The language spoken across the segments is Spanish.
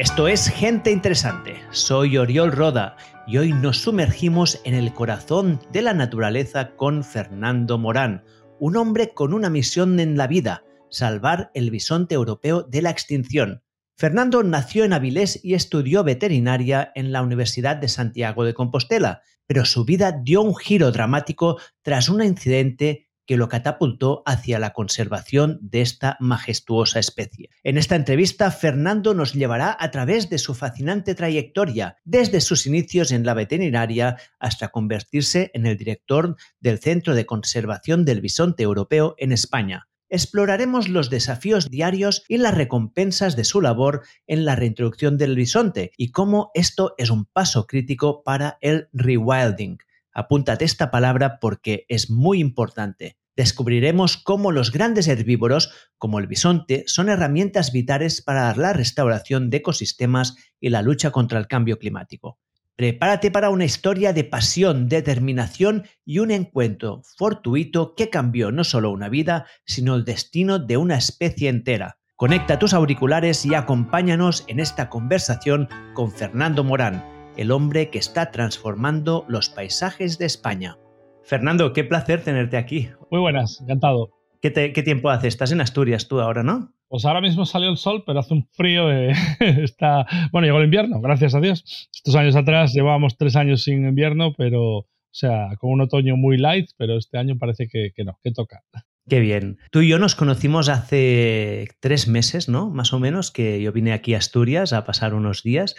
Esto es Gente Interesante. Soy Oriol Roda y hoy nos sumergimos en el corazón de la naturaleza con Fernando Morán, un hombre con una misión en la vida, salvar el bisonte europeo de la extinción. Fernando nació en Avilés y estudió veterinaria en la Universidad de Santiago de Compostela, pero su vida dio un giro dramático tras un incidente que lo catapultó hacia la conservación de esta majestuosa especie. En esta entrevista, Fernando nos llevará a través de su fascinante trayectoria, desde sus inicios en la veterinaria hasta convertirse en el director del Centro de Conservación del Bisonte Europeo en España exploraremos los desafíos diarios y las recompensas de su labor en la reintroducción del bisonte y cómo esto es un paso crítico para el rewilding. Apúntate esta palabra porque es muy importante descubriremos cómo los grandes herbívoros, como el bisonte, son herramientas vitales para la restauración de ecosistemas y la lucha contra el cambio climático. Prepárate para una historia de pasión, determinación y un encuentro fortuito que cambió no solo una vida, sino el destino de una especie entera. Conecta tus auriculares y acompáñanos en esta conversación con Fernando Morán, el hombre que está transformando los paisajes de España. Fernando, qué placer tenerte aquí. Muy buenas, encantado. ¿Qué, tiempo hace? Estás en Asturias tú ahora, ¿no? Pues ahora mismo salió el sol, pero hace un frío. Está... Bueno, llegó el invierno, gracias a Dios. Estos años atrás llevábamos tres años sin invierno, pero, o sea, con un otoño muy light, pero este año parece que, que no, que toca. Qué bien. Tú y yo nos conocimos hace tres meses, ¿no? Más o menos, que yo vine aquí a Asturias a pasar unos días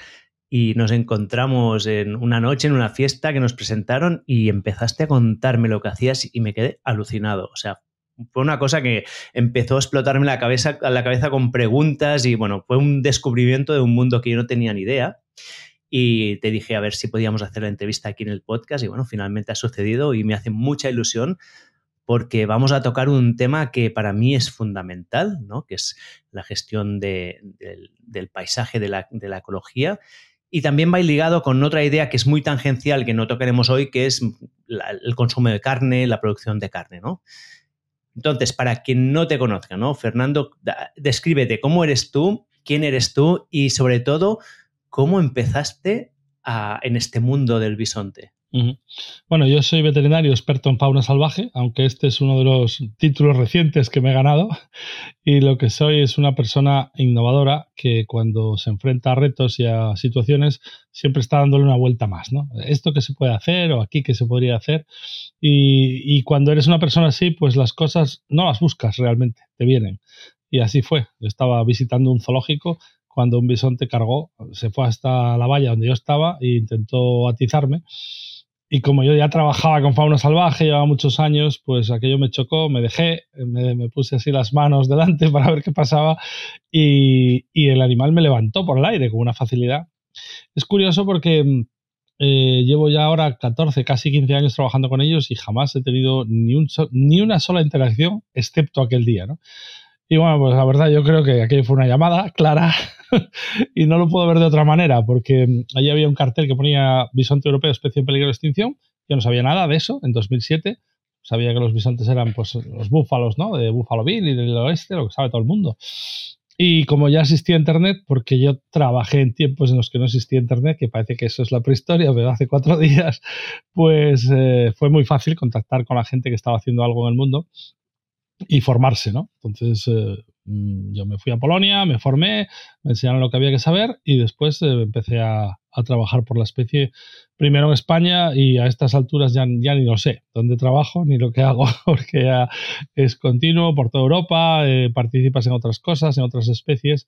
y nos encontramos en una noche, en una fiesta que nos presentaron y empezaste a contarme lo que hacías y me quedé alucinado. O sea, fue una cosa que empezó a explotarme la cabeza, la cabeza con preguntas y bueno, fue un descubrimiento de un mundo que yo no tenía ni idea. Y te dije a ver si podíamos hacer la entrevista aquí en el podcast y bueno, finalmente ha sucedido y me hace mucha ilusión porque vamos a tocar un tema que para mí es fundamental, ¿no? que es la gestión del, paisaje, de la, de la ecología y también va ligado con otra idea que es muy tangencial, que no tocaremos hoy, que es el consumo de carne, la producción de carne, ¿no? Entonces, para quien no te conozca, ¿no? Fernando, descríbete cómo eres tú, quién eres tú y sobre todo, cómo empezaste en este mundo del bisonte. Bueno, yo soy veterinario experto en fauna salvaje, aunque este es uno de los títulos recientes que me he ganado. Y lo que soy es una persona innovadora que cuando se enfrenta a retos y a situaciones siempre está dándole una vuelta más, ¿no? Esto que se puede hacer o aquí que se podría hacer. Y, cuando eres una persona así, pues las cosas no las buscas realmente, te vienen. Y así fue. Yo estaba visitando un zoológico cuando un bisonte cargó, se fue hasta la valla donde yo estaba e intentó atizarme y como yo ya trabajaba con fauna salvaje, llevaba muchos años, pues aquello me chocó, me dejé, me, puse así las manos delante para ver qué pasaba y, el animal me levantó por el aire con una facilidad. Es curioso porque eh, llevo ya ahora 14, casi 15 años trabajando con ellos y jamás he tenido ni, ni una sola interacción excepto aquel día. ¿no? Y bueno, pues la verdad yo creo que aquello fue una llamada clara y no lo puedo ver de otra manera porque allí había un cartel que ponía bisonte europeo, especie en peligro de extinción. Yo no sabía nada de eso en 2007. Sabía que los bisontes eran pues los búfalos, ¿no? De Buffalo Bill y del oeste, lo que sabe todo el mundo. Y como ya existía Internet, porque yo trabajé en tiempos en los que no existía Internet, que parece que eso es la prehistoria, pero hace cuatro días, pues eh, fue muy fácil contactar con la gente que estaba haciendo algo en el mundo y formarse, ¿no? Entonces eh, mm, yo me fui a Polonia, me formé, me enseñaron lo que había que saber y después eh, empecé a, trabajar por la especie, primero en España y a estas alturas ya, ya ni lo sé dónde trabajo ni lo que hago, porque ya es continuo por toda Europa, eh, participas en otras cosas, en otras especies.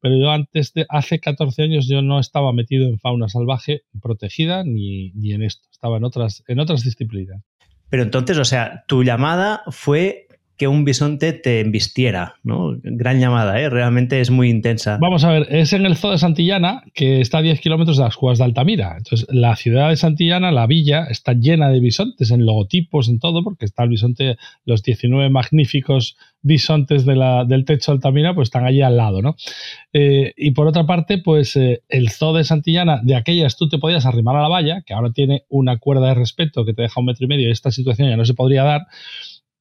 Pero yo antes de, hace 14 años yo no estaba metido en fauna salvaje protegida ni, ni en esto, estaba en otras, en otras disciplinas. Pero entonces, o sea, tu llamada fue que un bisonte te embistiera, ¿no? Gran llamada, ¿eh? Realmente es muy intensa. Vamos a ver, es en el zoo de Santillana, que está a 10 kilómetros de las cuevas de Altamira. Entonces, la ciudad de Santillana, la villa, está llena de bisontes, en logotipos, en todo, porque está el bisonte, los 19 magníficos bisontes del techo de Altamira, pues están allí al lado, ¿no? Eh, y por otra parte, pues eh, el zoo de Santillana, de aquellas tú te podías arrimar a la valla, que ahora tiene una cuerda de respeto que te deja un metro y medio, y esta situación ya no se podría dar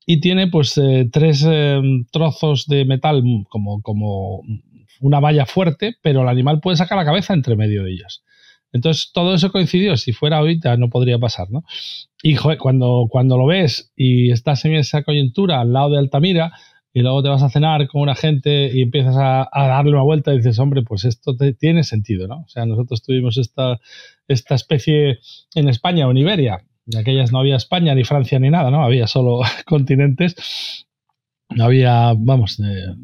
y tiene pues eh, tres eh, trozos de metal como, como una valla fuerte, pero el animal puede sacar la cabeza entre medio de ellas. Entonces, todo eso coincidió. Si fuera ahorita, no podría pasar, ¿no? Y cuando, cuando lo ves y estás en esa coyuntura al lado de Altamira, y luego te vas a cenar con una gente y empiezas a, darle una vuelta y dices, hombre, pues esto tiene sentido, ¿no? O sea, nosotros tuvimos esta, esta especie en España o en Iberia, de aquellas no había España, ni Francia, ni nada, ¿no? Había solo continentes, no había, vamos, eh,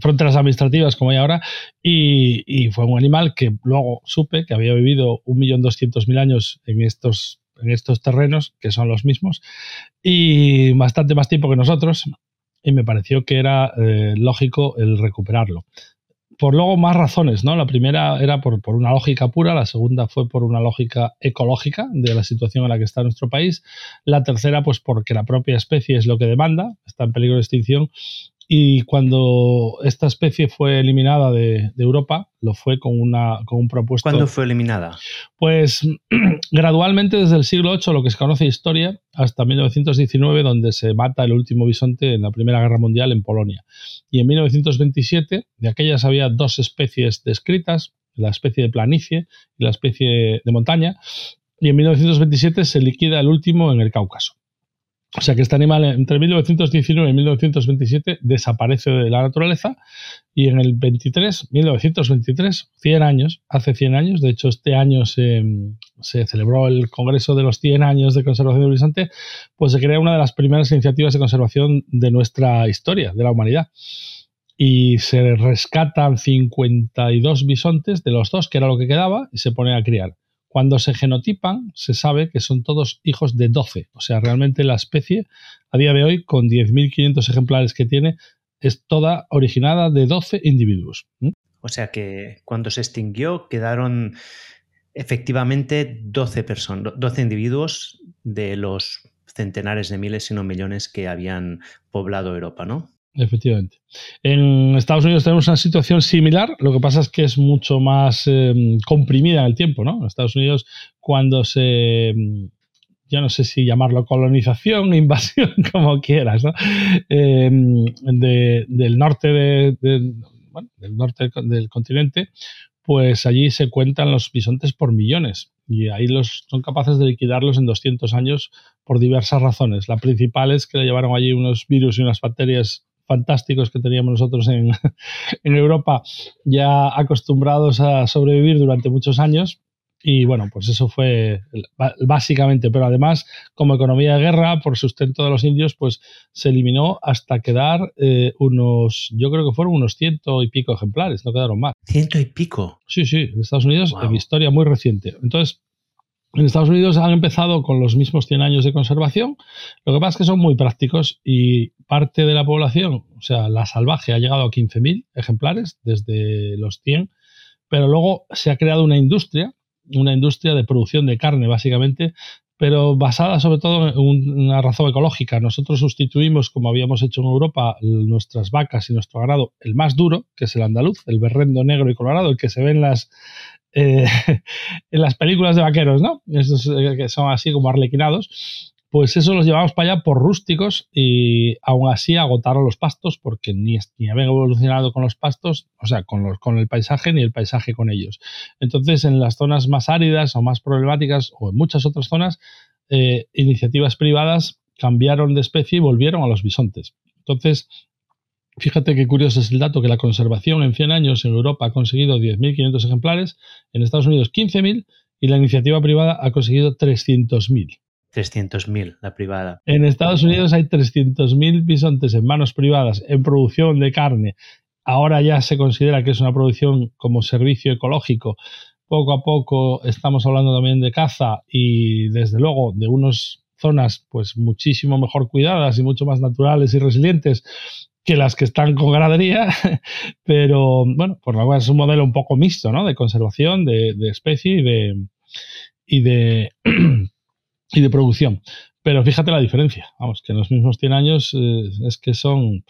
fronteras administrativas como hay ahora, y, fue un animal que luego supe que había vivido un millón doscientos mil años en estos en estos terrenos, que son los mismos, y bastante más tiempo que nosotros, y me pareció que era eh, lógico el recuperarlo. Por luego más razones, ¿no? La primera era por, por, una lógica pura, la segunda fue por una lógica ecológica de la situación en la que está nuestro país, la tercera pues porque la propia especie es lo que demanda, está en peligro de extinción y cuando esta especie fue eliminada de, Europa, lo fue con, una, con un propuesto. ¿Cuándo fue eliminada? Pues gradualmente desde el siglo VIII, lo que se conoce historia, hasta 1919, donde se mata el último bisonte en la Primera Guerra Mundial en Polonia. Y en 1927, de aquellas había dos especies descritas, la especie de planicie y la especie de montaña. Y en 1927 se liquida el último en el Cáucaso. O sea que este animal entre 1919 y 1927 desaparece de la naturaleza y en el 23, 1923, 100 años, hace 100 años, de hecho este año se, celebró el Congreso de los 100 años de conservación del bisonte, pues se crea una de las primeras iniciativas de conservación de nuestra historia, de la humanidad. Y se rescatan 52 bisontes de los dos, que era lo que quedaba, y se ponen a criar. Cuando se genotipan, se sabe que son todos hijos de 12. O sea, realmente la especie, a día de hoy, con 10.500 ejemplares que tiene, es toda originada de 12 individuos. O sea que cuando se extinguió quedaron efectivamente 12 personas, 12 individuos de los centenares de miles, si no millones que habían poblado Europa, ¿no? Efectivamente. En Estados Unidos tenemos una situación similar, lo que pasa es que es mucho más em, comprimida en el tiempo, ¿no? En Estados Unidos, cuando se, em, yo no sé si llamarlo colonización, invasión, como quieras, ¿no? Em, del norte de, del norte del continente, pues allí se cuentan los bisontes por millones y ahí los, son capaces de liquidarlos en 200 años por diversas razones. La principal es que le llevaron allí unos virus y unas bacterias fantásticos que teníamos nosotros en, Europa, ya acostumbrados a sobrevivir durante muchos años. Y bueno, pues eso fue básicamente, pero además, como economía de guerra, por sustento de los indios, pues se eliminó hasta quedar eh, unos, yo creo que fueron unos ciento y pico ejemplares, no quedaron más. ¿Ciento y pico? Sí, sí, en Estados Unidos, en historia muy reciente. Entonces, en Estados Unidos han empezado con los mismos 100 años de conservación. Lo que pasa es que son muy prácticos y parte de la población, o sea, la salvaje, ha llegado a 15.000 ejemplares desde los 100, pero luego se ha creado una industria, una industria de producción de carne, básicamente, pero basada sobre todo en una razón ecológica. Nosotros sustituimos, como habíamos hecho en Europa, nuestras vacas y nuestro ganado, el más duro, que es el andaluz, el berrendo negro y colorado, el que se ve en las, eh, en las películas de vaqueros, ¿no? Esos eh, que son así como arlequinados. Pues eso los llevamos para allá por rústicos y aún así agotaron los pastos porque ni, ni habían evolucionado con los pastos, o sea, con, los, con el paisaje ni el paisaje con ellos. Entonces, en las zonas más áridas o más problemáticas o en muchas otras zonas, eh, iniciativas privadas cambiaron de especie y volvieron a los bisontes. Entonces, Fíjate qué curioso es el dato que la conservación en 100 años en Europa ha conseguido 10.500 ejemplares, en Estados Unidos 15.000 y la iniciativa privada ha conseguido 300.000. 300.000 la privada. En Estados Unidos hay 300.000 bisontes en manos privadas en producción de carne. Ahora ya se considera que es una producción como servicio ecológico. Poco a poco estamos hablando también de caza y desde luego de unas zonas pues muchísimo mejor cuidadas y mucho más naturales y resilientes que las que están con ganadería, pero bueno, por lo cual es un modelo un poco mixto, ¿no? De conservación de, especie y de, y de, y de producción. Pero fíjate la diferencia, vamos, que en los mismos 100 años eh, es que son...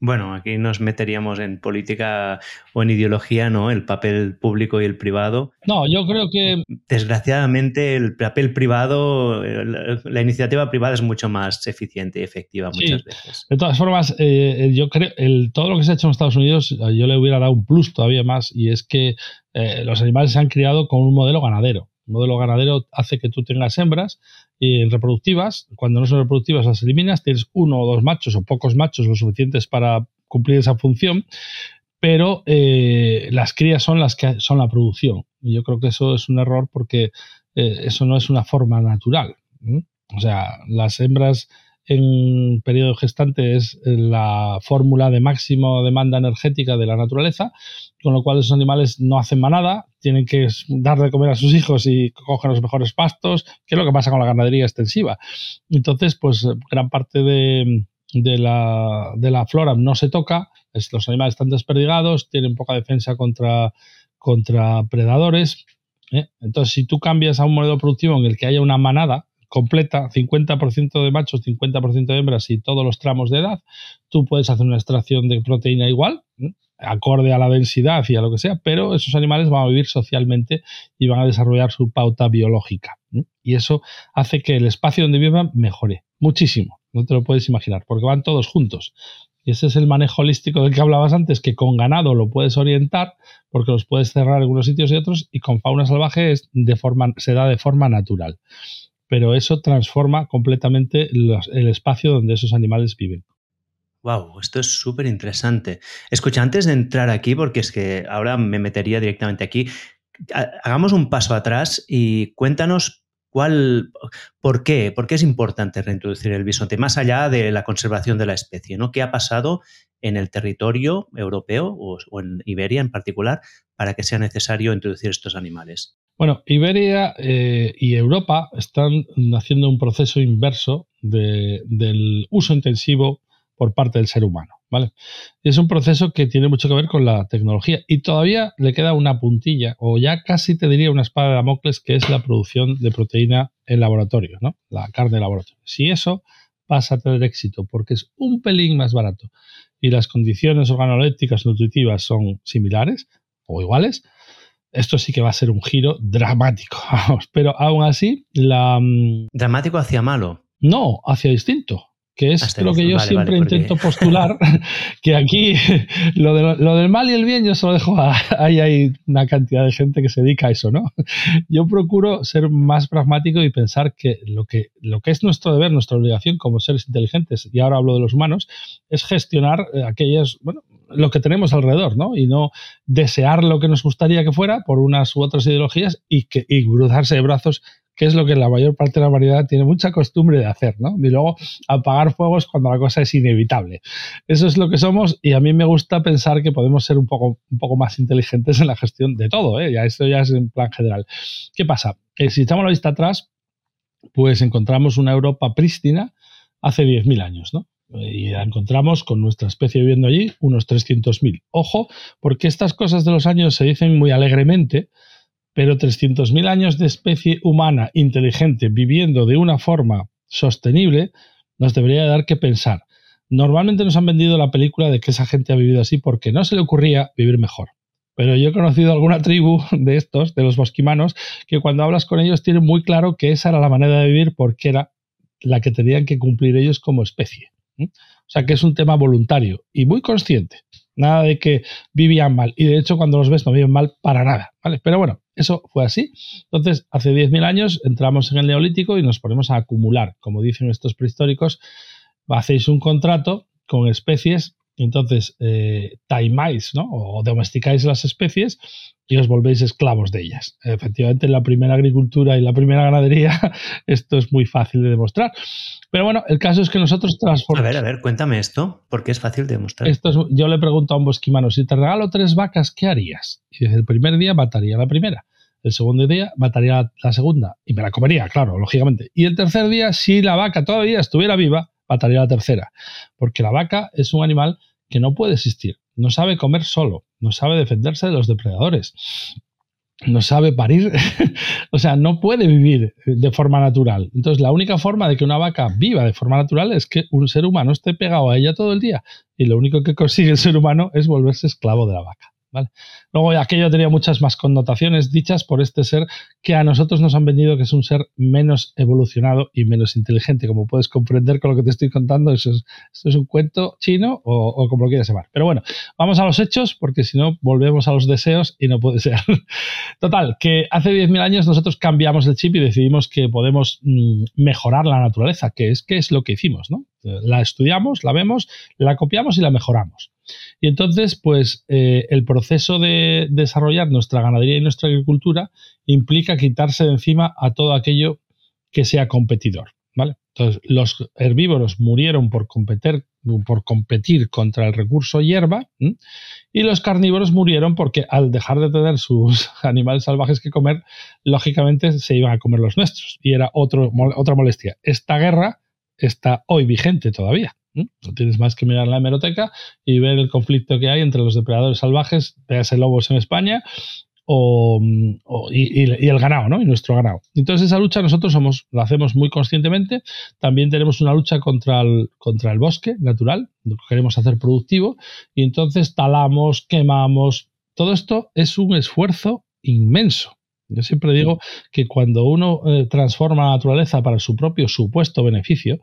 Bueno, aquí nos meteríamos en política o en ideología, ¿no? El papel público y el privado. No, yo creo que... Desgraciadamente, el papel privado, la iniciativa privada es mucho más eficiente y efectiva muchas veces. De todas formas, eh, yo creo, el, todo lo que se ha hecho en Estados Unidos, yo le hubiera dado un plus todavía más, y es que eh, los animales se han criado con un modelo ganadero. El modelo ganadero hace que tú tengas hembras y reproductivas. Cuando no son reproductivas las eliminas, tienes uno o dos machos o pocos machos lo suficientes para cumplir esa función, pero eh, las crías son las que son la producción. Y yo creo que eso es un error porque eh, eso no es una forma natural. O sea, las hembras en periodo gestante es la fórmula de máximo demanda energética de la naturaleza, con lo cual esos animales no hacen manada, tienen que dar de comer a sus hijos y cogen los mejores pastos, que es lo que pasa con la ganadería extensiva. Entonces, pues gran parte de, la, flora no se toca, los animales están desperdigados, tienen poca defensa contra, contra predadores. ¿eh? Entonces, si tú cambias a un modelo productivo en el que haya una manada, completa, 50% de machos, 50% de hembras y todos los tramos de edad, tú puedes hacer una extracción de proteína igual, acorde a la densidad y a lo que sea, pero esos animales van a vivir socialmente y van a desarrollar su pauta biológica. Y eso hace que el espacio donde vivan mejore muchísimo, no te lo puedes imaginar, porque van todos juntos. Y ese es el manejo holístico del que hablabas antes, que con ganado lo puedes orientar, porque los puedes cerrar en algunos sitios y otros, y con fauna salvaje es de forma, se da de forma natural pero eso transforma completamente el espacio donde esos animales viven. Wow, esto es súper interesante. Escucha, antes de entrar aquí, porque es que ahora me metería directamente aquí, hagamos un paso atrás y cuéntanos cuál, por qué, por qué es importante reintroducir el bisonte, más allá de la conservación de la especie, ¿no? ¿Qué ha pasado en el territorio europeo o en Iberia en particular para que sea necesario introducir estos animales? Bueno, Iberia eh, y Europa están haciendo un proceso inverso del uso intensivo por parte del ser humano. ¿vale? es un proceso que tiene mucho que ver con la tecnología y todavía le queda una puntilla, o ya casi te diría una espada de Damocles, que es la producción de proteína en laboratorio, ¿no? la carne en laboratorio. Si eso pasa a tener éxito porque es un pelín más barato y las condiciones organolépticas nutritivas son similares o iguales, esto sí que va a ser un giro dramático. Pero aún así, la. Mm, ¿Dramático hacia malo? No, hacia distinto. Que es lo que yo siempre intento postular, que aquí lo, del mal y el bien yo se lo dejo a, ahí hay una cantidad de gente que se dedica a eso, ¿no? Yo procuro ser más pragmático y pensar que lo que, lo que es nuestro deber, nuestra obligación como seres inteligentes, y ahora hablo de los humanos, es gestionar eh, aquellas, bueno, lo que tenemos alrededor, ¿no? Y no desear lo que nos gustaría que fuera por unas u otras ideologías y, que, y cruzarse de brazos, que es lo que la mayor parte de la variedad tiene mucha costumbre de hacer, ¿no? Y luego apagar fuegos cuando la cosa es inevitable. Eso es lo que somos y a mí me gusta pensar que podemos ser un poco, un poco más inteligentes en la gestión de todo, ¿eh? Ya esto ya es en plan general. ¿Qué pasa? Eh, si echamos la vista atrás, pues encontramos una Europa prístina hace 10.000 años, ¿no? y la encontramos con nuestra especie viviendo allí unos 300.000. Ojo, porque estas cosas de los años se dicen muy alegremente, pero 300.000 años de especie humana inteligente viviendo de una forma sostenible nos debería dar que pensar. Normalmente nos han vendido la película de que esa gente ha vivido así porque no se le ocurría vivir mejor. Pero yo he conocido alguna tribu de estos, de los bosquimanos, que cuando hablas con ellos tienen muy claro que esa era la manera de vivir porque era la que tenían que cumplir ellos como especie. O sea que es un tema voluntario y muy consciente. Nada de que vivían mal. Y de hecho, cuando los ves, no viven mal para nada. ¿vale? Pero bueno, eso fue así. Entonces, hace 10.000 años entramos en el Neolítico y nos ponemos a acumular. Como dicen estos prehistóricos, hacéis un contrato con especies entonces eh, taimáis ¿no? o domesticáis las especies y os volvéis esclavos de ellas. Efectivamente, en la primera agricultura y la primera ganadería esto es muy fácil de demostrar. Pero bueno, el caso es que nosotros transformamos... A ver, a ver, cuéntame esto, porque es fácil de demostrar. Esto yo le pregunto a un bosquimano, si te regalo tres vacas, ¿qué harías? Y dice, el primer día mataría la primera. El segundo día mataría la segunda y me la comería, claro, lógicamente. Y el tercer día, si la vaca todavía estuviera viva, mataría la tercera. Porque la vaca es un animal que no puede existir, no sabe comer solo, no sabe defenderse de los depredadores. no sabe parir, o sea, no puede vivir de forma natural. Entonces, la única forma de que una vaca viva de forma natural es que un ser humano esté pegado a ella todo el día. Y lo único que consigue el ser humano es volverse esclavo de la vaca. Luego aquello tenía muchas más connotaciones dichas por este ser que a nosotros nos han vendido que es un ser menos evolucionado y menos inteligente. Como puedes comprender con lo que te estoy contando, eso es un cuento chino o, como lo quieras llamar. Pero bueno, vamos a los hechos porque si no volvemos a los deseos y no puede ser. Total, que hace 10.000 años nosotros cambiamos el chip y decidimos que podemos mm, mejorar la naturaleza, que es, que es lo que hicimos, ¿no? La estudiamos, la vemos, la copiamos y la mejoramos. Y entonces, pues eh, el proceso de desarrollar nuestra ganadería y nuestra agricultura implica quitarse de encima a todo aquello que sea competidor. ¿vale? Entonces, los herbívoros murieron por competir, por competir contra el recurso hierba y los carnívoros murieron porque al dejar de tener sus animales salvajes que comer, lógicamente se iban a comer los nuestros y era otra molestia. Esta guerra está hoy vigente todavía. No tienes más que mirar la hemeroteca y ver el conflicto que hay entre los depredadores salvajes, véase lobos en España, o, y, el ganado, ¿no? Y nuestro ganado. Entonces esa lucha nosotros somos, la hacemos muy conscientemente. También tenemos una lucha contra el, contra el bosque natural, lo que queremos hacer productivo, y entonces talamos, quemamos. Todo esto es un esfuerzo inmenso. Yo siempre digo que cuando uno eh, transforma la naturaleza para su propio supuesto beneficio,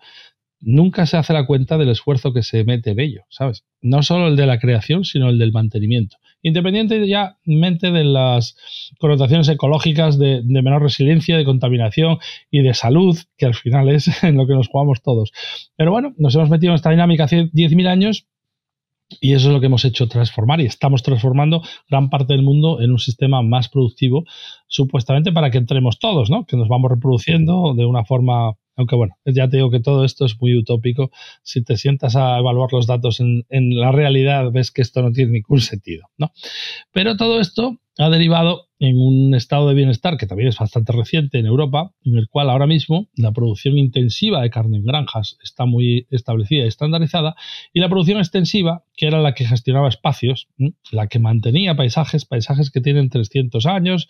nunca se hace la cuenta del esfuerzo que se mete en ello, ¿sabes? No solo el de la creación, sino el del mantenimiento. Independientemente de las connotaciones ecológicas de, menor resiliencia, de contaminación y de salud, que al final es en lo que nos jugamos todos. Pero bueno, nos hemos metido en esta dinámica hace 10.000 años y eso es lo que hemos hecho transformar y estamos transformando gran parte del mundo en un sistema más productivo, supuestamente para que entremos todos, ¿no? Que nos vamos reproduciendo de una forma aunque bueno, ya te digo que todo esto es muy utópico. Si te sientas a evaluar los datos en, la realidad, ves que esto no tiene ningún sentido, ¿no? Pero todo esto ha derivado en un estado de bienestar que también es bastante reciente en Europa, en el cual ahora mismo la producción intensiva de carne en granjas está muy establecida y estandarizada, y la producción extensiva, que era la que gestionaba espacios, la que mantenía paisajes, paisajes que tienen 300 años,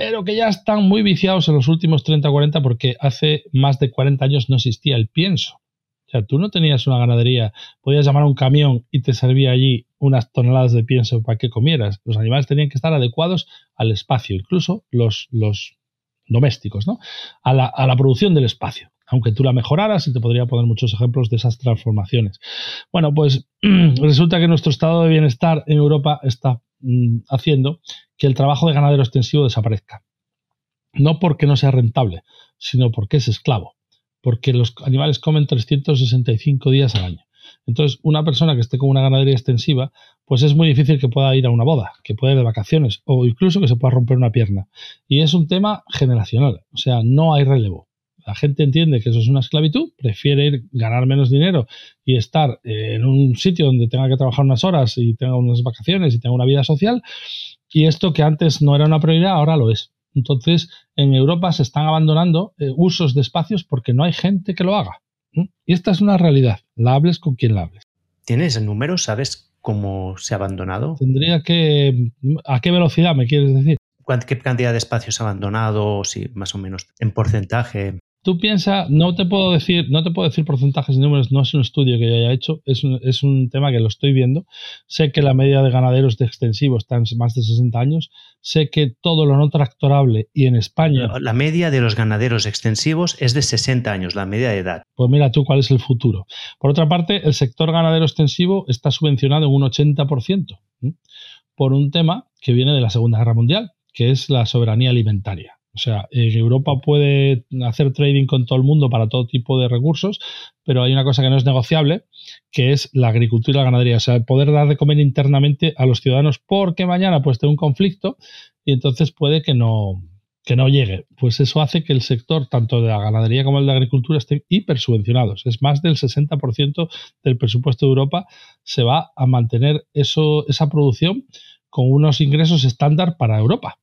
pero que ya están muy viciados en los últimos 30 o 40 porque hace más de 40 años no existía el pienso. O sea, tú no tenías una ganadería, podías llamar a un camión y te servía allí unas toneladas de pienso para que comieras. Los animales tenían que estar adecuados al espacio, incluso los, los domésticos, ¿no? A la, a la producción del espacio aunque tú la mejoraras y te podría poner muchos ejemplos de esas transformaciones. Bueno, pues resulta que nuestro estado de bienestar en Europa está mm, haciendo que el trabajo de ganadero extensivo desaparezca. No porque no sea rentable, sino porque es esclavo, porque los animales comen 365 días al año. Entonces, una persona que esté con una ganadería extensiva, pues es muy difícil que pueda ir a una boda, que pueda ir de vacaciones o incluso que se pueda romper una pierna. Y es un tema generacional, o sea, no hay relevo. La gente entiende que eso es una esclavitud, prefiere ir ganar menos dinero y estar en un sitio donde tenga que trabajar unas horas y tenga unas vacaciones y tenga una vida social y esto que antes no era una prioridad, ahora lo es. Entonces, en Europa se están abandonando eh, usos de espacios porque no hay gente que lo haga. Y esta es una realidad. La hables con quien la hables. ¿Tienes el número? ¿Sabes cómo se ha abandonado? Tendría que... ¿A qué velocidad me quieres decir? ¿Qué cantidad de espacios ha abandonado? Si más o menos en porcentaje. Tú piensas, no te puedo decir, no te puedo decir porcentajes y números, no es un estudio que yo haya hecho, es un, es un tema que lo estoy viendo. Sé que la media de ganaderos de extensivo está en más de 60 años. Sé que todo lo no tractorable y en España. La media de los ganaderos extensivos es de 60 años, la media de edad. Pues mira tú cuál es el futuro. Por otra parte, el sector ganadero extensivo está subvencionado en un 80% por un tema que viene de la Segunda Guerra Mundial, que es la soberanía alimentaria. O sea, Europa puede hacer trading con todo el mundo para todo tipo de recursos, pero hay una cosa que no es negociable, que es la agricultura y la ganadería. O sea, poder dar de comer internamente a los ciudadanos porque mañana puede tener un conflicto y entonces puede que no, que no llegue. Pues eso hace que el sector, tanto de la ganadería como el de la agricultura, estén hipersubvencionados. Es más del 60% del presupuesto de Europa se va a mantener eso, esa producción con unos ingresos estándar para Europa.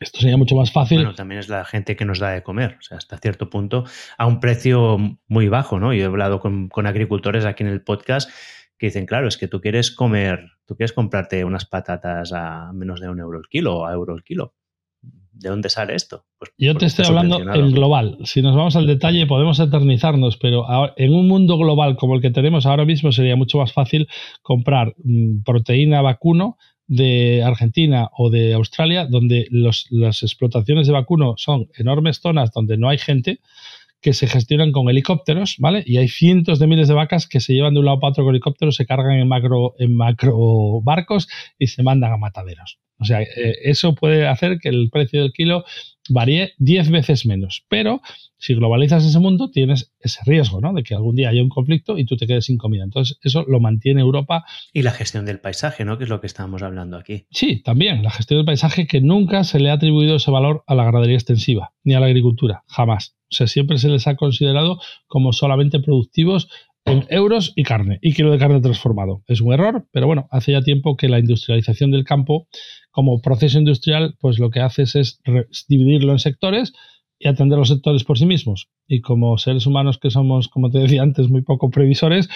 Esto sería mucho más fácil. Bueno, también es la gente que nos da de comer, o sea, hasta cierto punto, a un precio muy bajo, ¿no? Yo he hablado con, agricultores aquí en el podcast que dicen, claro, es que tú quieres comer, tú quieres comprarte unas patatas a menos de un euro el kilo o a euro el kilo. ¿de dónde sale esto? Pues Yo te estoy hablando en global. Si nos vamos al detalle podemos eternizarnos, pero en un mundo global como el que tenemos ahora mismo sería mucho más fácil comprar mm, proteína vacuno de Argentina o de Australia, donde las explotaciones de vacuno son enormes zonas donde no hay gente, que se gestionan con helicópteros, ¿vale? Y hay cientos de miles de vacas que se llevan de un lado para otro con helicópteros, se cargan en macro, en macro barcos y se mandan a mataderos. O sea, eh, eso puede hacer que el precio del kilo varíe 10 veces menos. Pero si globalizas ese mundo, tienes ese riesgo, ¿no? De que algún día haya un conflicto y tú te quedes sin comida. Entonces, eso lo mantiene Europa. Y la gestión del paisaje, ¿no? Que es lo que estábamos hablando aquí. Sí, también. La gestión del paisaje que nunca se le ha atribuido ese valor a la ganadería extensiva, ni a la agricultura. Jamás. O sea, siempre se les ha considerado como solamente productivos en euros y carne, y kilo de carne transformado. Es un error, pero bueno, hace ya tiempo que la industrialización del campo, como proceso industrial, pues lo que hace es dividirlo en sectores y atender los sectores por sí mismos. Y como seres humanos que somos, como te decía antes, muy poco previsores,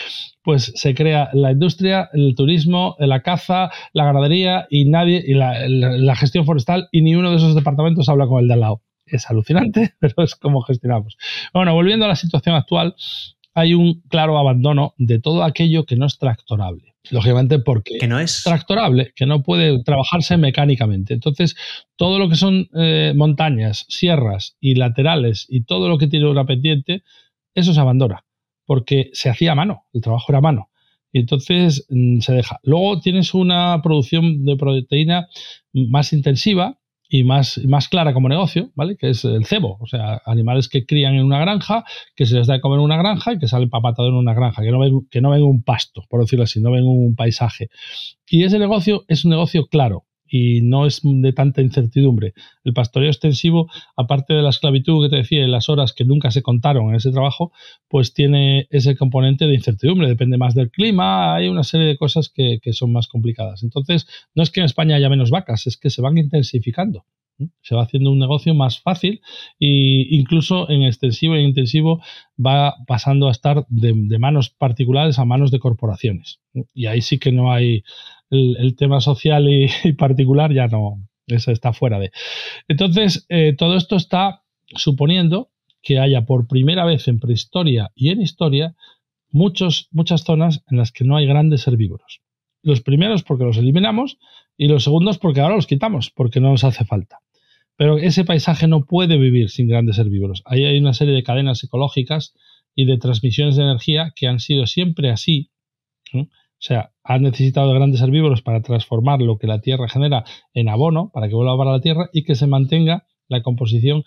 pues se crea la industria, el turismo, la caza, la ganadería y nadie, y la, la gestión forestal, y ni uno de esos departamentos habla con el de al lado. Es alucinante, pero es como gestionamos. Bueno, volviendo a la situación actual, hay un claro abandono de todo aquello que no es tractorable. Lógicamente porque que no es tractorable, que no puede trabajarse mecánicamente. Entonces, todo lo que son eh, montañas, sierras y laterales y todo lo que tiene una pendiente, eso se abandona, porque se hacía a mano, el trabajo era a mano. Y entonces mm, se deja. Luego tienes una producción de proteína más intensiva, y más, más clara como negocio, ¿vale? Que es el cebo, o sea, animales que crían en una granja, que se les da de comer en una granja y que salen papatados en una granja, que no ven, que no ven un pasto, por decirlo así, no ven un paisaje. Y ese negocio es un negocio claro, y no es de tanta incertidumbre. El pastoreo extensivo, aparte de la esclavitud que te decía y las horas que nunca se contaron en ese trabajo, pues tiene ese componente de incertidumbre. Depende más del clima, hay una serie de cosas que, son más complicadas. Entonces, no es que en España haya menos vacas, es que se van intensificando se va haciendo un negocio más fácil e incluso en extensivo e intensivo va pasando a estar de, manos particulares a manos de corporaciones. Y ahí sí que no hay, el, tema social y, particular ya no, eso está fuera de. Entonces, eh, todo esto está suponiendo que haya por primera vez en prehistoria y en historia muchos, muchas zonas en las que no hay grandes herbívoros. Los primeros porque los eliminamos y los segundos porque ahora los quitamos, porque no nos hace falta. Pero ese paisaje no puede vivir sin grandes herbívoros. Ahí hay una serie de cadenas ecológicas y de transmisiones de energía que han sido siempre así. O sea, han necesitado de grandes herbívoros para transformar lo que la tierra genera en abono, para que vuelva para la tierra y que se mantenga la composición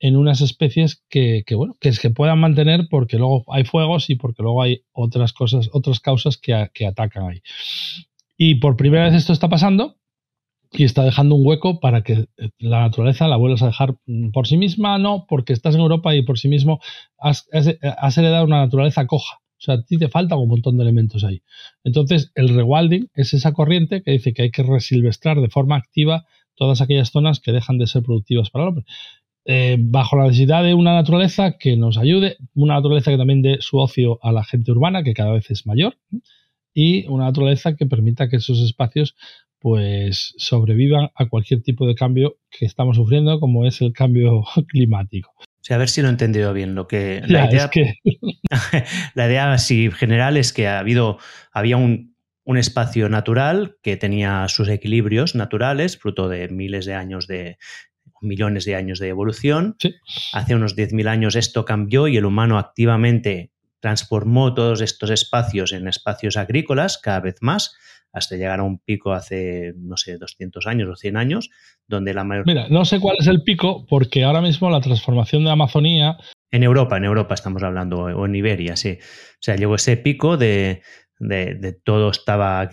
en unas especies que, bueno, que, que puedan mantener porque luego hay fuegos y porque luego hay otras cosas, otras causas que, que atacan ahí. Y por primera vez esto está pasando y está dejando un hueco para que la naturaleza la vuelvas a dejar por sí misma, no, porque estás en Europa y por sí mismo has, has heredado una naturaleza coja. O sea, a ti te faltan un montón de elementos ahí. Entonces, el rewilding es esa corriente que dice que hay que resilvestrar de forma activa todas aquellas zonas que dejan de ser productivas para el hombre. Eh, bajo la necesidad de una naturaleza que nos ayude, una naturaleza que también dé su ocio a la gente urbana, que cada vez es mayor, y una naturaleza que permita que esos espacios pues sobrevivan a cualquier tipo de cambio que estamos sufriendo, como es el cambio climático. O sea, a ver si lo he entendido bien. Lo que, la, idea, que... la idea así general es que ha habido, había un, espacio natural que tenía sus equilibrios naturales, fruto de miles de años de millones de años de evolución. Hace unos 10.000 años esto cambió y el humano activamente transformó todos estos espacios en espacios agrícolas cada vez más hasta llegar a un pico hace, no sé, 200 años o 100 años, donde la mayor... Mira, no sé cuál es el pico, porque ahora mismo la transformación de Amazonía... En Europa, en Europa estamos hablando, o en Iberia, sí. O sea, llegó ese pico de, de, todo estaba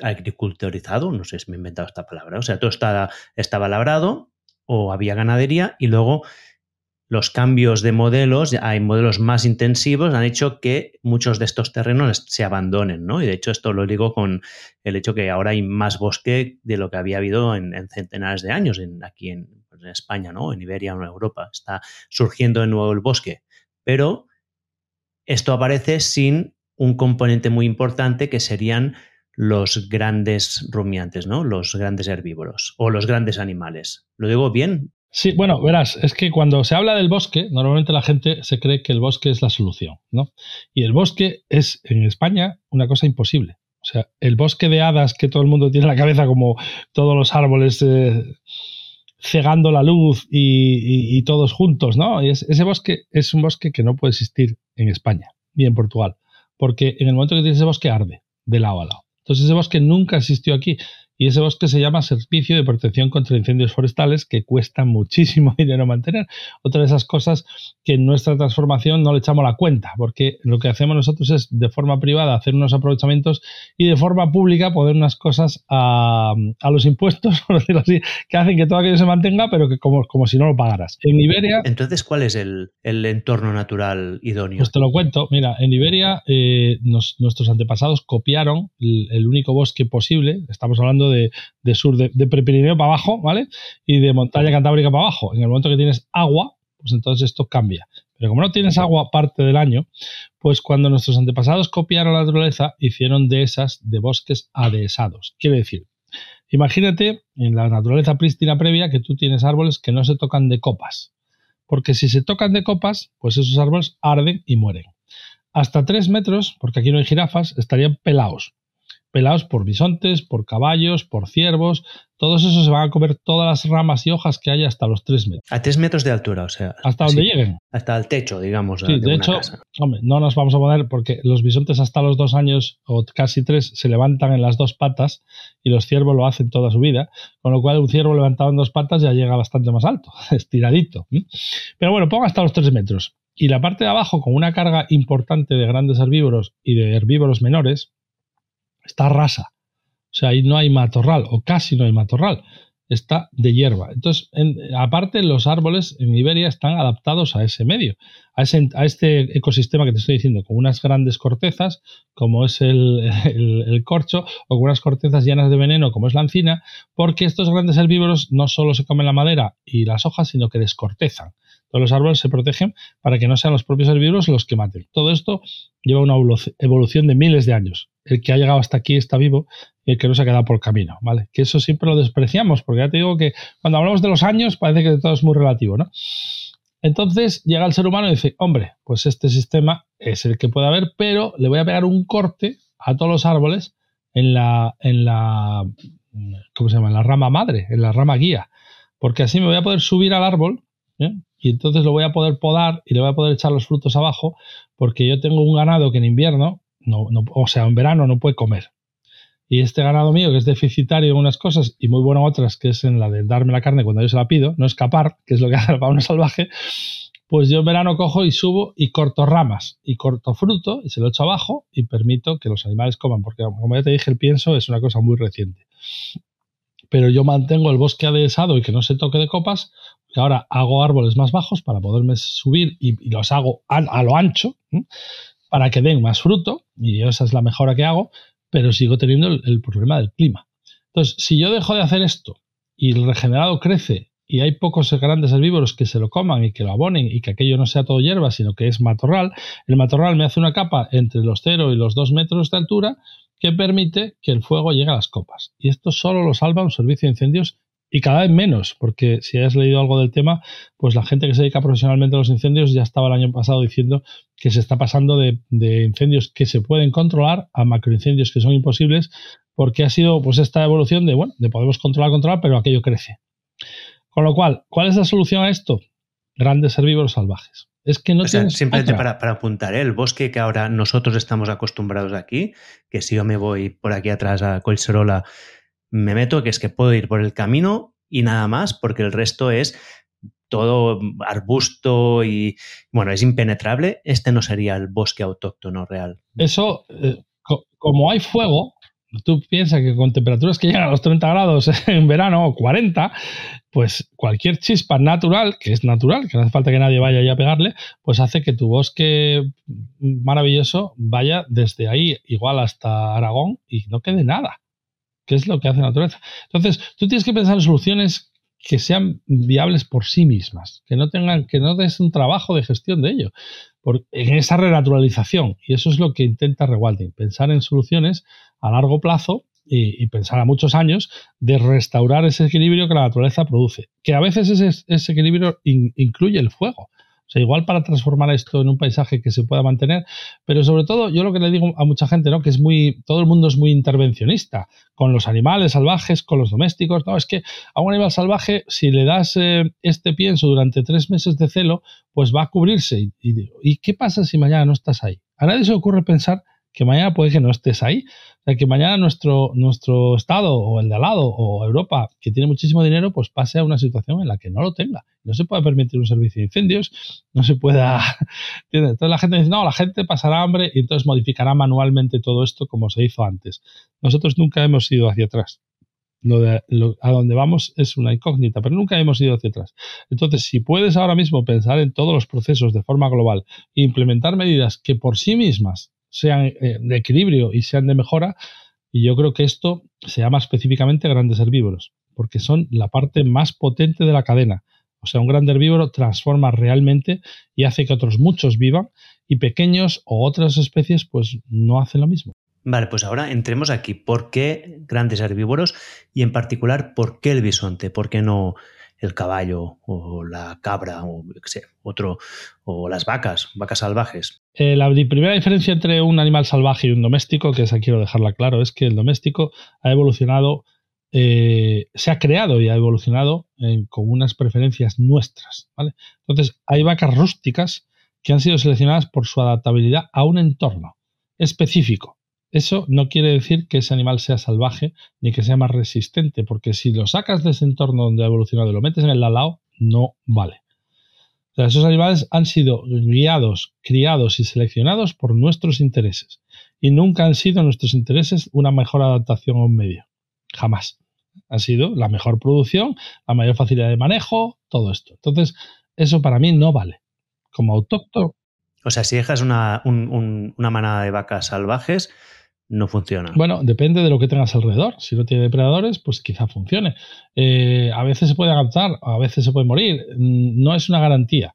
agricultorizado, no sé si me he inventado esta palabra, o sea, todo estaba, estaba labrado o había ganadería y luego los cambios de modelos, hay modelos más intensivos, han hecho que muchos de estos terrenos se abandonen, ¿no? Y de hecho esto lo digo con el hecho que ahora hay más bosque de lo que había habido en, centenares de años en, aquí pues, en, España, ¿no? En Iberia o en Europa. Está surgiendo de nuevo el bosque. Pero esto aparece sin un componente muy importante que serían los grandes rumiantes, ¿no? Los grandes herbívoros o los grandes animales. ¿Lo digo bien? Sí, bueno, verás, es que cuando se habla del bosque, normalmente la gente se cree que el bosque es la solución, ¿no? Y el bosque es en España una cosa imposible. O sea, el bosque de hadas que todo el mundo tiene en la cabeza como todos los árboles eh, cegando la luz y, todos juntos, ¿no? ese bosque es un bosque que no puede existir en España ni en Portugal, porque en el momento que tiene ese bosque arde de lado a lado. Entonces ese bosque nunca existió aquí y ese bosque se llama Servicio de Protección contra Incendios Forestales, que cuesta muchísimo dinero mantener. Otra de esas cosas que en nuestra transformación no le echamos la cuenta, porque lo que hacemos nosotros es de forma privada hacer unos aprovechamientos y de forma pública poner unas cosas a, los impuestos, por decirlo así, que hacen que todo aquello se mantenga, pero que como, como si no lo pagaras. En Iberia... Entonces, ¿cuál es el, entorno natural idóneo? Pues te lo cuento. Mira, en Iberia eh, nuestros antepasados copiaron el único bosque posible, estamos hablando de, sur, de, de Prepirineo para abajo, ¿vale? Y de montaña cantábrica para abajo. En el momento que tienes agua, pues entonces esto cambia. Pero como no tienes agua parte del año, pues cuando nuestros antepasados copiaron la naturaleza, hicieron de esas de bosques adesados. Quiere decir, imagínate en la naturaleza prístina previa que tú tienes árboles que no se tocan de copas. Porque si se tocan de copas, pues esos árboles arden y mueren. Hasta tres metros, porque aquí no hay jirafas, estarían pelados pelados por bisontes, por caballos, por ciervos. Todos esos se van a comer todas las ramas y hojas que hay hasta los 3 metros. A 3 metros de altura, o sea. Hasta donde lleguen. Hasta el techo, digamos. Sí, de, hecho, hombre, no nos vamos a poner porque los bisontes hasta los dos años o casi tres se levantan en las dos patas y los ciervos lo hacen toda su vida. Con lo cual, un ciervo levantado en dos patas ya llega bastante más alto, estiradito. Pero bueno, ponga hasta los 3 metros. Y la parte de abajo, con una carga importante de grandes herbívoros y de herbívoros menores, está rasa. O sea, ahí no hay matorral, o casi no hay matorral, está de hierba. Entonces, aparte, los árboles en Iberia están adaptados a ese medio, a, ese, este ecosistema que te estoy diciendo, con unas grandes cortezas, como es el, el, corcho, o con unas cortezas llenas de veneno, como es la encina, porque estos grandes herbívoros no solo se comen la madera y las hojas, sino que descortezan. Todos los árboles se protegen para que no sean los propios herbívoros los que maten. Todo esto lleva una evolución de miles de años. El que ha llegado hasta aquí está vivo que no se ha quedado por camino, ¿vale? Que eso siempre lo despreciamos, porque ya te digo que cuando hablamos de los años parece que todo es muy relativo, ¿no? Entonces llega el ser humano y dice, hombre, pues este sistema es el que puede haber, pero le voy a pegar un corte a todos los árboles en la, en la, ¿cómo se llama? En la rama madre, en la rama guía, porque así me voy a poder subir al árbol ¿eh? y entonces lo voy a poder podar y le voy a poder echar los frutos abajo porque yo tengo un ganado que en invierno, no, o sea, en verano no puede comer. Y este ganado mío, que es deficitario en unas cosas y muy bueno en otras, que es en la de darme la carne cuando yo se la pido, no escapar, que es lo que hace el fauna salvaje, pues yo en verano cojo y subo y corto ramas y corto fruto y se lo echo abajo y permito que los animales coman, porque como ya te dije, el pienso es una cosa muy reciente. Pero yo mantengo el bosque adhesado y que no se toque de copas ahora hago árboles más bajos para poderme subir y, los hago a, lo ancho para que den más fruto y esa es la mejora que hago, pero sigo teniendo el, problema del clima. Entonces, si yo dejo de hacer esto y el regenerado crece y hay pocos grandes herbívoros que se lo coman y que lo abonen y que aquello no sea todo hierba, sino que es matorral, el matorral me hace una capa entre los 0 y los 2 metros de altura que permite que el fuego llegue a las copas. Y esto solo lo salva un servicio de incendios y cada vez menos, porque si has leído algo del tema, pues la gente que se dedica profesionalmente a los incendios ya estaba el año pasado diciendo que se está pasando de, incendios que se pueden controlar a macroincendios que son imposibles, porque ha sido pues esta evolución de, bueno, de podemos controlar, controlar, pero aquello crece. Con lo cual, ¿cuál es la solución a esto? Grandes herbívoros salvajes. Es que no simplemente para, apuntar, ¿eh? el bosque que ahora nosotros estamos acostumbrados aquí, que si yo me voy por aquí atrás a Colserola me meto, que es que puedo ir por el camino y nada más, porque el resto es todo arbusto y, bueno, es impenetrable. Este no sería el bosque autóctono real. Eso, eh, como hay fuego, tú piensas que con temperaturas que llegan a los 30 grados en verano o 40, pues cualquier chispa natural, que es natural, que no hace falta que nadie vaya ahí a pegarle, pues hace que tu bosque maravilloso vaya desde ahí igual hasta Aragón y no quede nada. ¿Qué es lo que hace la naturaleza. Entonces, tú tienes que pensar en soluciones que sean viables por sí mismas, que no tengan, que no des un trabajo de gestión de ello, por, en esa renaturalización. Y eso es lo que intenta Rewilding, pensar en soluciones a largo plazo y, pensar a muchos años de restaurar ese equilibrio que la naturaleza produce. Que a veces ese, ese equilibrio incluye el fuego. O sea, igual para transformar esto en un paisaje que se pueda mantener, pero sobre todo yo lo que le digo a mucha gente, ¿no? Que es muy, todo el mundo es muy intervencionista con los animales salvajes, con los domésticos. No, es que a un animal salvaje, si le das eh, este pienso durante tres meses de celo, pues va a cubrirse. Y, y, ¿y qué pasa si mañana no estás ahí? A nadie se ocurre pensar que mañana puede que no estés ahí. O sea, que mañana nuestro, nuestro estado o el de al lado o Europa, que tiene muchísimo dinero, pues pase a una situación en la que no lo tenga. No se puede permitir un servicio de incendios, no se pueda... Entonces la gente dice, no, la gente pasará hambre y entonces modificará manualmente todo esto como se hizo antes. Nosotros nunca hemos ido hacia atrás. Lo de, a donde vamos es una incógnita, pero nunca hemos ido hacia atrás. Entonces, si puedes ahora mismo pensar en todos los procesos de forma global e implementar medidas que por sí mismas sean eh, de equilibrio y sean de mejora. Y yo creo que esto se llama específicamente grandes herbívoros, porque son la parte más potente de la cadena. O sea, un gran herbívoro transforma realmente y hace que otros muchos vivan y pequeños o otras especies pues no hacen lo mismo. Vale, pues ahora entremos aquí. ¿Por qué grandes herbívoros y en particular por qué el bisonte? ¿Por qué no el caballo o la cabra o sé, otro o las vacas, vacas salvajes. Eh, la primera diferencia entre un animal salvaje y un doméstico, que esa quiero dejarla claro, es que el doméstico ha evolucionado, eh, se ha creado y ha evolucionado con unas preferencias nuestras. Entonces, hay vacas rústicas que han sido seleccionadas por su adaptabilidad a un entorno específico. Eso no quiere decir que ese animal sea salvaje ni que sea más resistente, porque si lo sacas de ese entorno donde ha evolucionado y lo metes en el alao, no vale. Esos animales han sido guiados, criados y seleccionados por nuestros intereses. Y nunca han sido nuestros intereses una mejor adaptación a un medio. Jamás. Han sido la mejor producción, la mayor facilidad de manejo, todo esto. Entonces, eso para mí no vale. Como autóctono. O sea, si dejas una, una manada de vacas salvajes, no funciona. Bueno, depende de lo que tengas alrededor. Si no tiene depredadores, pues quizá funcione. Eh, a veces se puede adaptar, a veces se puede morir. Mm, no es una garantía.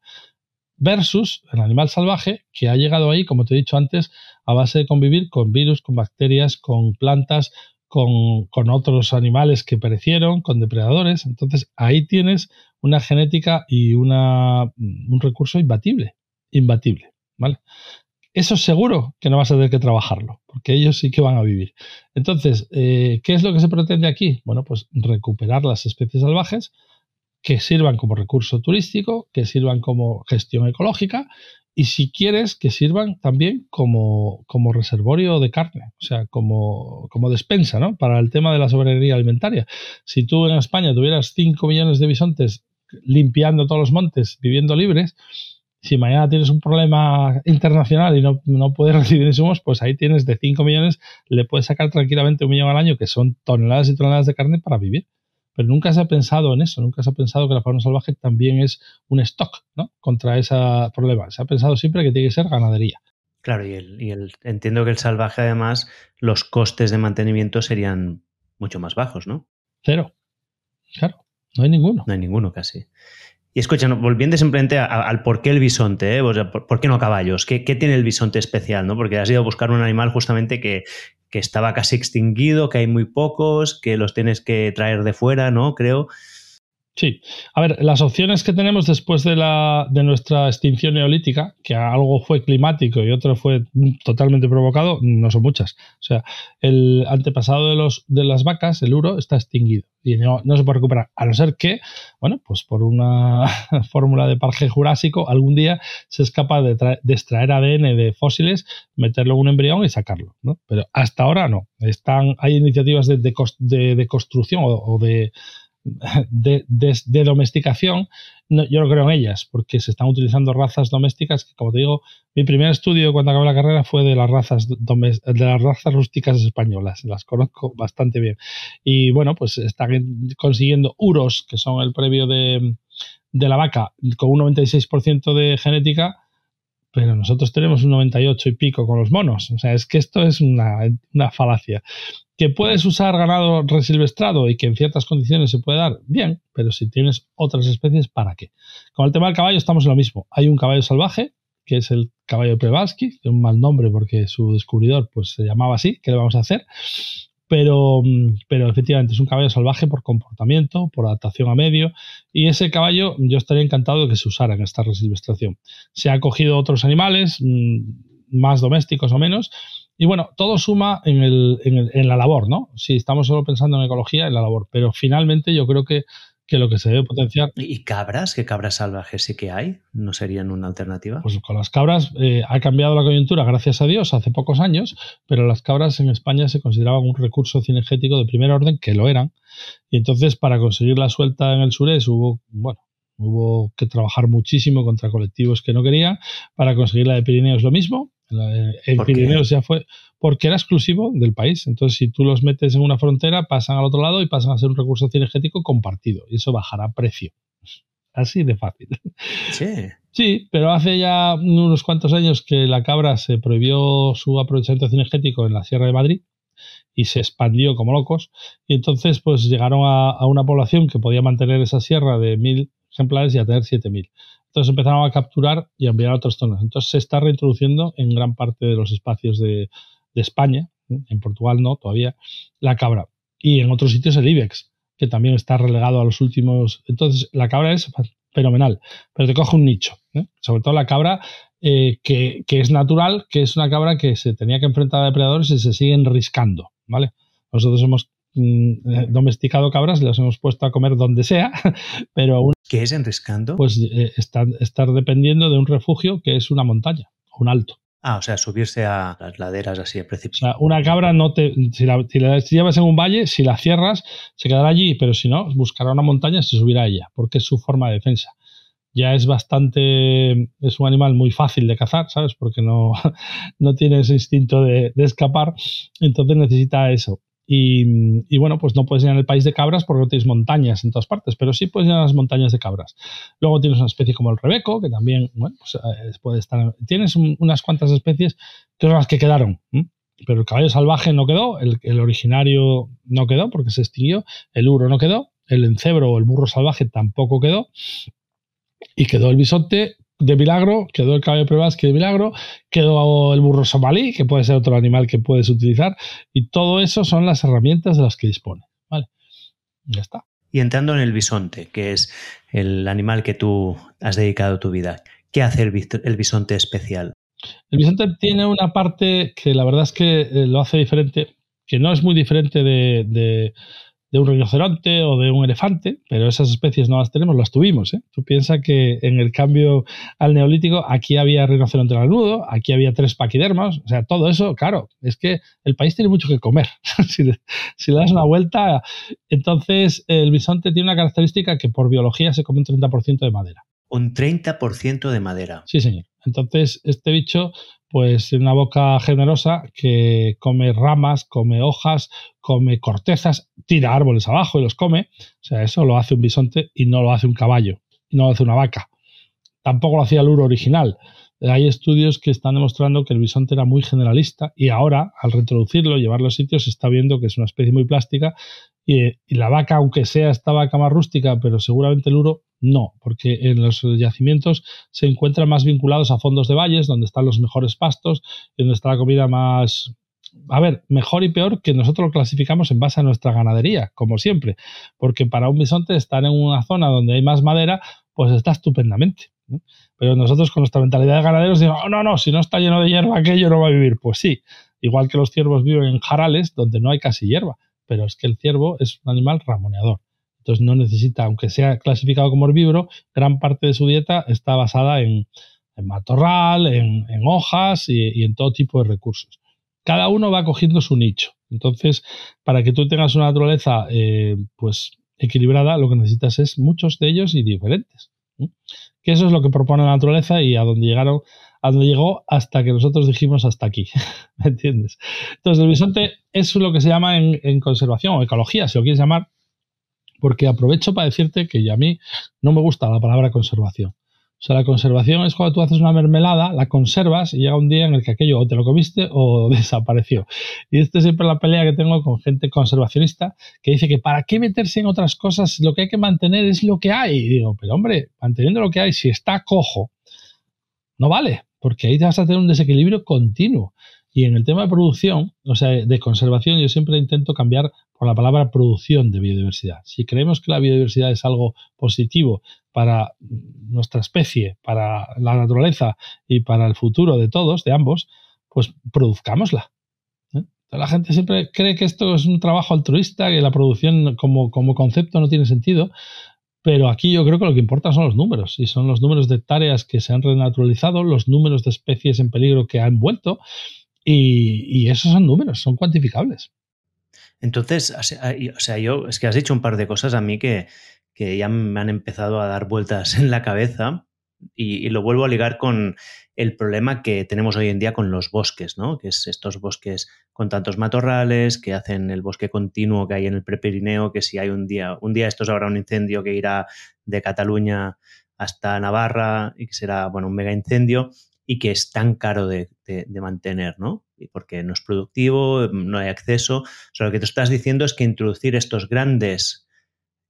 Versus el animal salvaje que ha llegado ahí, como te he dicho antes, a base de convivir con virus, con bacterias, con plantas, con, otros animales que perecieron, con depredadores. Entonces ahí tienes una genética y una, un recurso imbatible. Imbatible. ¿vale? Eso seguro que no vas a tener que trabajarlo, porque ellos sí que van a vivir. Entonces, eh, ¿qué es lo que se pretende aquí? Bueno, pues recuperar las especies salvajes que sirvan como recurso turístico, que sirvan como gestión ecológica y si quieres que sirvan también como, como reservorio de carne, o sea, como, como despensa, ¿no? Para el tema de la soberanía alimentaria. Si tú en España tuvieras 5 millones de bisontes limpiando todos los montes, viviendo libres, si mañana tienes un problema internacional y no, no puedes recibir insumos, pues ahí tienes de 5 millones, le puedes sacar tranquilamente un millón al año, que son toneladas y toneladas de carne para vivir. Pero nunca se ha pensado en eso, nunca se ha pensado que la fauna salvaje también es un stock ¿no? contra ese problema. Se ha pensado siempre que tiene que ser ganadería. Claro, y, el, y el, entiendo que el salvaje además los costes de mantenimiento serían mucho más bajos, ¿no? Cero. Claro, no hay ninguno. No hay ninguno casi. Y escucha, volviendo simplemente al por qué el bisonte, ¿eh? por, qué no caballos? ¿Qué, tiene el bisonte especial? ¿no? Porque has ido a buscar un animal justamente que, que, estaba casi extinguido, que hay muy pocos, que los tienes que traer de fuera, ¿no? Creo. Sí, a ver, las opciones que tenemos después de, la, de nuestra extinción neolítica, que algo fue climático y otro fue totalmente provocado, no son muchas. O sea, el antepasado de, los, de las vacas, el uro, está extinguido y no, se puede recuperar, a no ser que, bueno, pues por una fórmula de parque jurásico, algún día se es capaz de, extraer ADN de fósiles, meterlo en un embrión y sacarlo, ¿no? Pero hasta ahora no. Están, hay iniciativas de, de, construcción o de de, domesticación, yo no creo en ellas, porque se están utilizando razas domésticas que, como te digo, mi primer estudio cuando acabé la carrera fue de las razas de las razas rústicas españolas, las conozco bastante bien. Y bueno, pues están consiguiendo uros, que son el previo de, de la vaca, con un 96% de genética, pero nosotros tenemos un 98 y pico con los monos. O sea, es que esto es una, una falacia. ¿Que puedes usar ganado resilvestrado y que en ciertas condiciones se puede dar? Bien, pero si tienes otras especies, ¿para qué? Con el tema del caballo estamos en lo mismo. Hay un caballo salvaje, que es el caballo Prevalsky, un mal nombre porque su descubridor pues, se llamaba así, ¿qué le vamos a hacer? Pero, pero efectivamente es un caballo salvaje por comportamiento, por adaptación a medio, y ese caballo yo estaría encantado de que se usara en esta resilvestración. Se ha cogido otros animales, mm, más domésticos o menos, y bueno, todo suma en, el, en, en, la labor, ¿no? Sí, estamos solo pensando en ecología, en la labor, pero finalmente yo creo que, que lo que se debe potenciar. ¿Y cabras? ¿Qué cabras salvajes sí que hay? ¿No serían una alternativa? Pues con las cabras eh, ha cambiado la coyuntura, gracias a Dios, hace pocos años, pero las cabras en España se consideraban un recurso cinegético de primer orden, que lo eran. Y entonces, para conseguir la suelta en el sureste hubo, bueno, hubo que trabajar muchísimo contra colectivos que no querían. Para conseguir la de Pirineos lo mismo, en Pirineos ya fue porque era exclusivo del país. Entonces, si tú los metes en una frontera, pasan al otro lado y pasan a ser un recurso cinegético compartido. Y eso bajará precio. Así de fácil. Sí. Sí, pero hace ya unos cuantos años que la cabra se prohibió su aprovechamiento cinegético en la Sierra de Madrid y se expandió como locos. Y entonces, pues llegaron a, a una población que podía mantener esa sierra de mil ejemplares y a tener siete mil. Entonces empezaron a capturar y a enviar a otras zonas. Entonces se está reintroduciendo en gran parte de los espacios de, de España, en Portugal no, todavía, la cabra. Y en otros sitios el IBEX, que también está relegado a los últimos. Entonces la cabra es fenomenal, pero te coge un nicho. ¿eh? Sobre todo la cabra eh, que, que, es natural, que es una cabra que se tenía que enfrentar a depredadores y se siguen riscando. ¿vale? Nosotros hemos Mm, eh, domesticado cabras, las hemos puesto a comer donde sea, pero aún... ¿Qué es enriscando? Pues eh, estar, estar dependiendo de un refugio que es una montaña, un alto. Ah, o sea, subirse a las laderas así a precipicio. O sea, una cabra no te. Si la, si la, llevas en un valle, si la cierras, se quedará allí, pero si no, buscará una montaña y se subirá a ella, porque es su forma de defensa. Ya es bastante. Es un animal muy fácil de cazar, ¿sabes? Porque no, no tiene ese instinto de, de escapar, entonces necesita eso. Y, bueno, pues no puedes ir en el país de cabras porque no tienes montañas en todas partes, pero sí puedes ir a las montañas de cabras. Luego tienes una especie como el rebeco, que también, bueno, pues eh, puede estar. Tienes unas cuantas especies que son las que quedaron. Pero el caballo salvaje no quedó, el, el, originario no quedó porque se extinguió, el uro no quedó, el encebro o el burro salvaje tampoco quedó, y quedó el bisonte de milagro, quedó el caballo que de milagro, quedó el burro somalí, que puede ser otro animal que puedes utilizar, y todo eso son las herramientas de las que dispone. ¿vale? Ya está. Y entrando en el bisonte, que es el animal que tú has dedicado tu vida, ¿qué hace el, bisonte especial? El bisonte tiene una parte que la verdad es que eh, lo hace diferente, que no es muy diferente de de un rinoceronte o de un elefante, pero esas especies no las tenemos, las tuvimos. ¿eh? Tú piensas que en el cambio al neolítico aquí había rinoceronte lanudo, aquí había tres paquidermos, o sea, todo eso, claro, es que el país tiene mucho que comer. si, le, si, le, das una vuelta, entonces el bisonte tiene una característica que por biología se come un 30% de madera. Un 30% de madera. Sí, señor. Entonces, este bicho pues una boca generosa que come ramas, come hojas, come cortezas, tira árboles abajo y los come. O sea, eso lo hace un bisonte y no lo hace un caballo, no lo hace una vaca. Tampoco lo hacía el uro original. Hay estudios que están demostrando que el bisonte era muy generalista y ahora, al reintroducirlo, llevarlo a sitios, se está viendo que es una especie muy plástica y, y la vaca, aunque sea esta vaca más rústica, pero seguramente el uro no, porque en los yacimientos se encuentran más vinculados a fondos de valles, donde están los mejores pastos, donde está la comida más, a ver, mejor y peor que nosotros lo clasificamos en base a nuestra ganadería, como siempre, porque para un bisonte estar en una zona donde hay más madera, pues está estupendamente. Pero nosotros con nuestra mentalidad de ganaderos decimos, oh, no, no, si no está lleno de hierba, aquello no va a vivir. Pues sí, igual que los ciervos viven en jarales donde no hay casi hierba, pero es que el ciervo es un animal ramoneador. Entonces no necesita, aunque sea clasificado como herbívoro, gran parte de su dieta está basada en, matorral, en, hojas y, en todo tipo de recursos. Cada uno va cogiendo su nicho. Entonces, para que tú tengas una naturaleza eh, pues equilibrada, lo que necesitas es muchos de ellos y diferentes. Que eso es lo que propone la naturaleza y a donde llegaron, a donde llegó hasta que nosotros dijimos hasta aquí. ¿Me entiendes? Entonces, el bisonte es lo que se llama en conservación o ecología, si lo quieres llamar, porque aprovecho para decirte que a mí no me gusta la palabra conservación. O sea, la conservación es cuando tú haces una mermelada, la conservas y llega un día en el que aquello o te lo comiste o desapareció. Y esta es siempre la pelea que tengo con gente conservacionista que dice que para qué meterse en otras cosas, lo que hay que mantener es lo que hay. Y digo, pero hombre, manteniendo lo que hay, si está cojo, no vale, porque ahí te vas a tener un desequilibrio continuo. Y en el tema de producción, o sea, de conservación, yo siempre intento cambiar por la palabra producción de biodiversidad. Si creemos que la biodiversidad es algo positivo para nuestra especie, para la naturaleza y para el futuro de todos, de ambos, pues produzcámosla. ¿eh? La gente siempre cree que esto es un trabajo altruista, que la producción como, como concepto no tiene sentido, pero aquí yo creo que lo que importa son los números, y son los números de hectáreas que se han renaturalizado, los números de especies en peligro que han vuelto, y, esos son números, son cuantificables. Entonces, o sea, yo, es que has dicho un par de cosas a mí que, que ya me han empezado a dar vueltas en la cabeza y, lo vuelvo a ligar con el problema que tenemos hoy en día con los bosques, ¿no? Que es estos bosques con tantos matorrales, que hacen el bosque continuo que hay en el Prepirineo, que si hay un día, un día estos habrá un incendio que irá de Cataluña hasta Navarra y que será, bueno, un mega incendio y que es tan caro de, mantener, ¿no? Porque no es productivo, no hay acceso. O sea, lo que te estás diciendo es que introducir estos grandes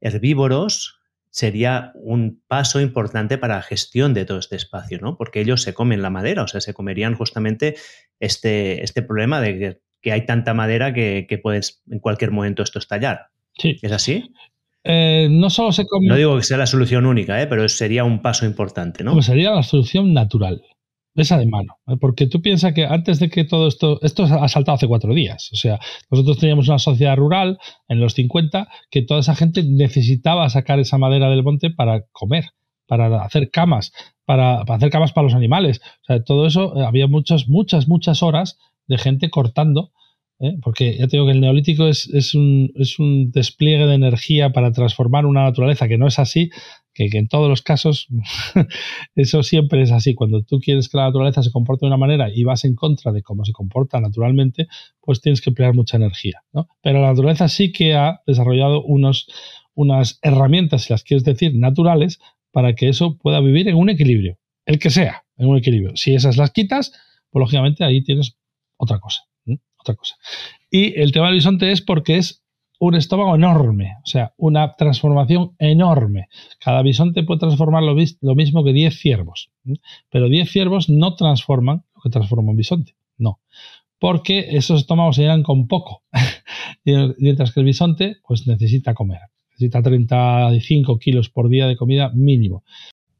herbívoros sería un paso importante para la gestión de todo este espacio, ¿no? Porque ellos se comen la madera, o sea, se comerían justamente este, este problema de que, hay tanta madera que, puedes en cualquier momento esto estallar. Sí. ¿Es así? Eh, no solo se come... No digo que sea la solución única, ¿eh? pero sería un paso importante, ¿no? Pues sería la solución natural. Esa de mano, porque tú piensas que antes de que todo esto, esto ha saltado hace cuatro días, o sea, nosotros teníamos una sociedad rural en los 50 que toda esa gente necesitaba sacar esa madera del monte para comer, para hacer camas, para, hacer camas para los animales, o sea, todo eso, eh, había muchas, muchas, muchas horas de gente cortando ¿eh? porque ya te digo que el neolítico es, es, un, es, un, despliegue de energía para transformar una naturaleza que no es así, que, en todos los casos eso siempre es así. Cuando tú quieres que la naturaleza se comporte de una manera y vas en contra de cómo se comporta naturalmente, pues tienes que emplear mucha energía. ¿no? Pero la naturaleza sí que ha desarrollado unos, unas herramientas, si las quieres decir, naturales, para que eso pueda vivir en un equilibrio, el que sea, en un equilibrio. Si esas las quitas, pues lógicamente ahí tienes otra cosa. Otra cosa. Y el tema del bisonte es porque es un estómago enorme, o sea, una transformación enorme. Cada bisonte puede transformar lo, mismo que 10 ciervos, pero 10 ciervos no transforman lo que transforma un bisonte, no, porque esos estómagos se llenan con poco, mientras que el bisonte pues necesita comer, necesita 35 kilos por día de comida mínimo.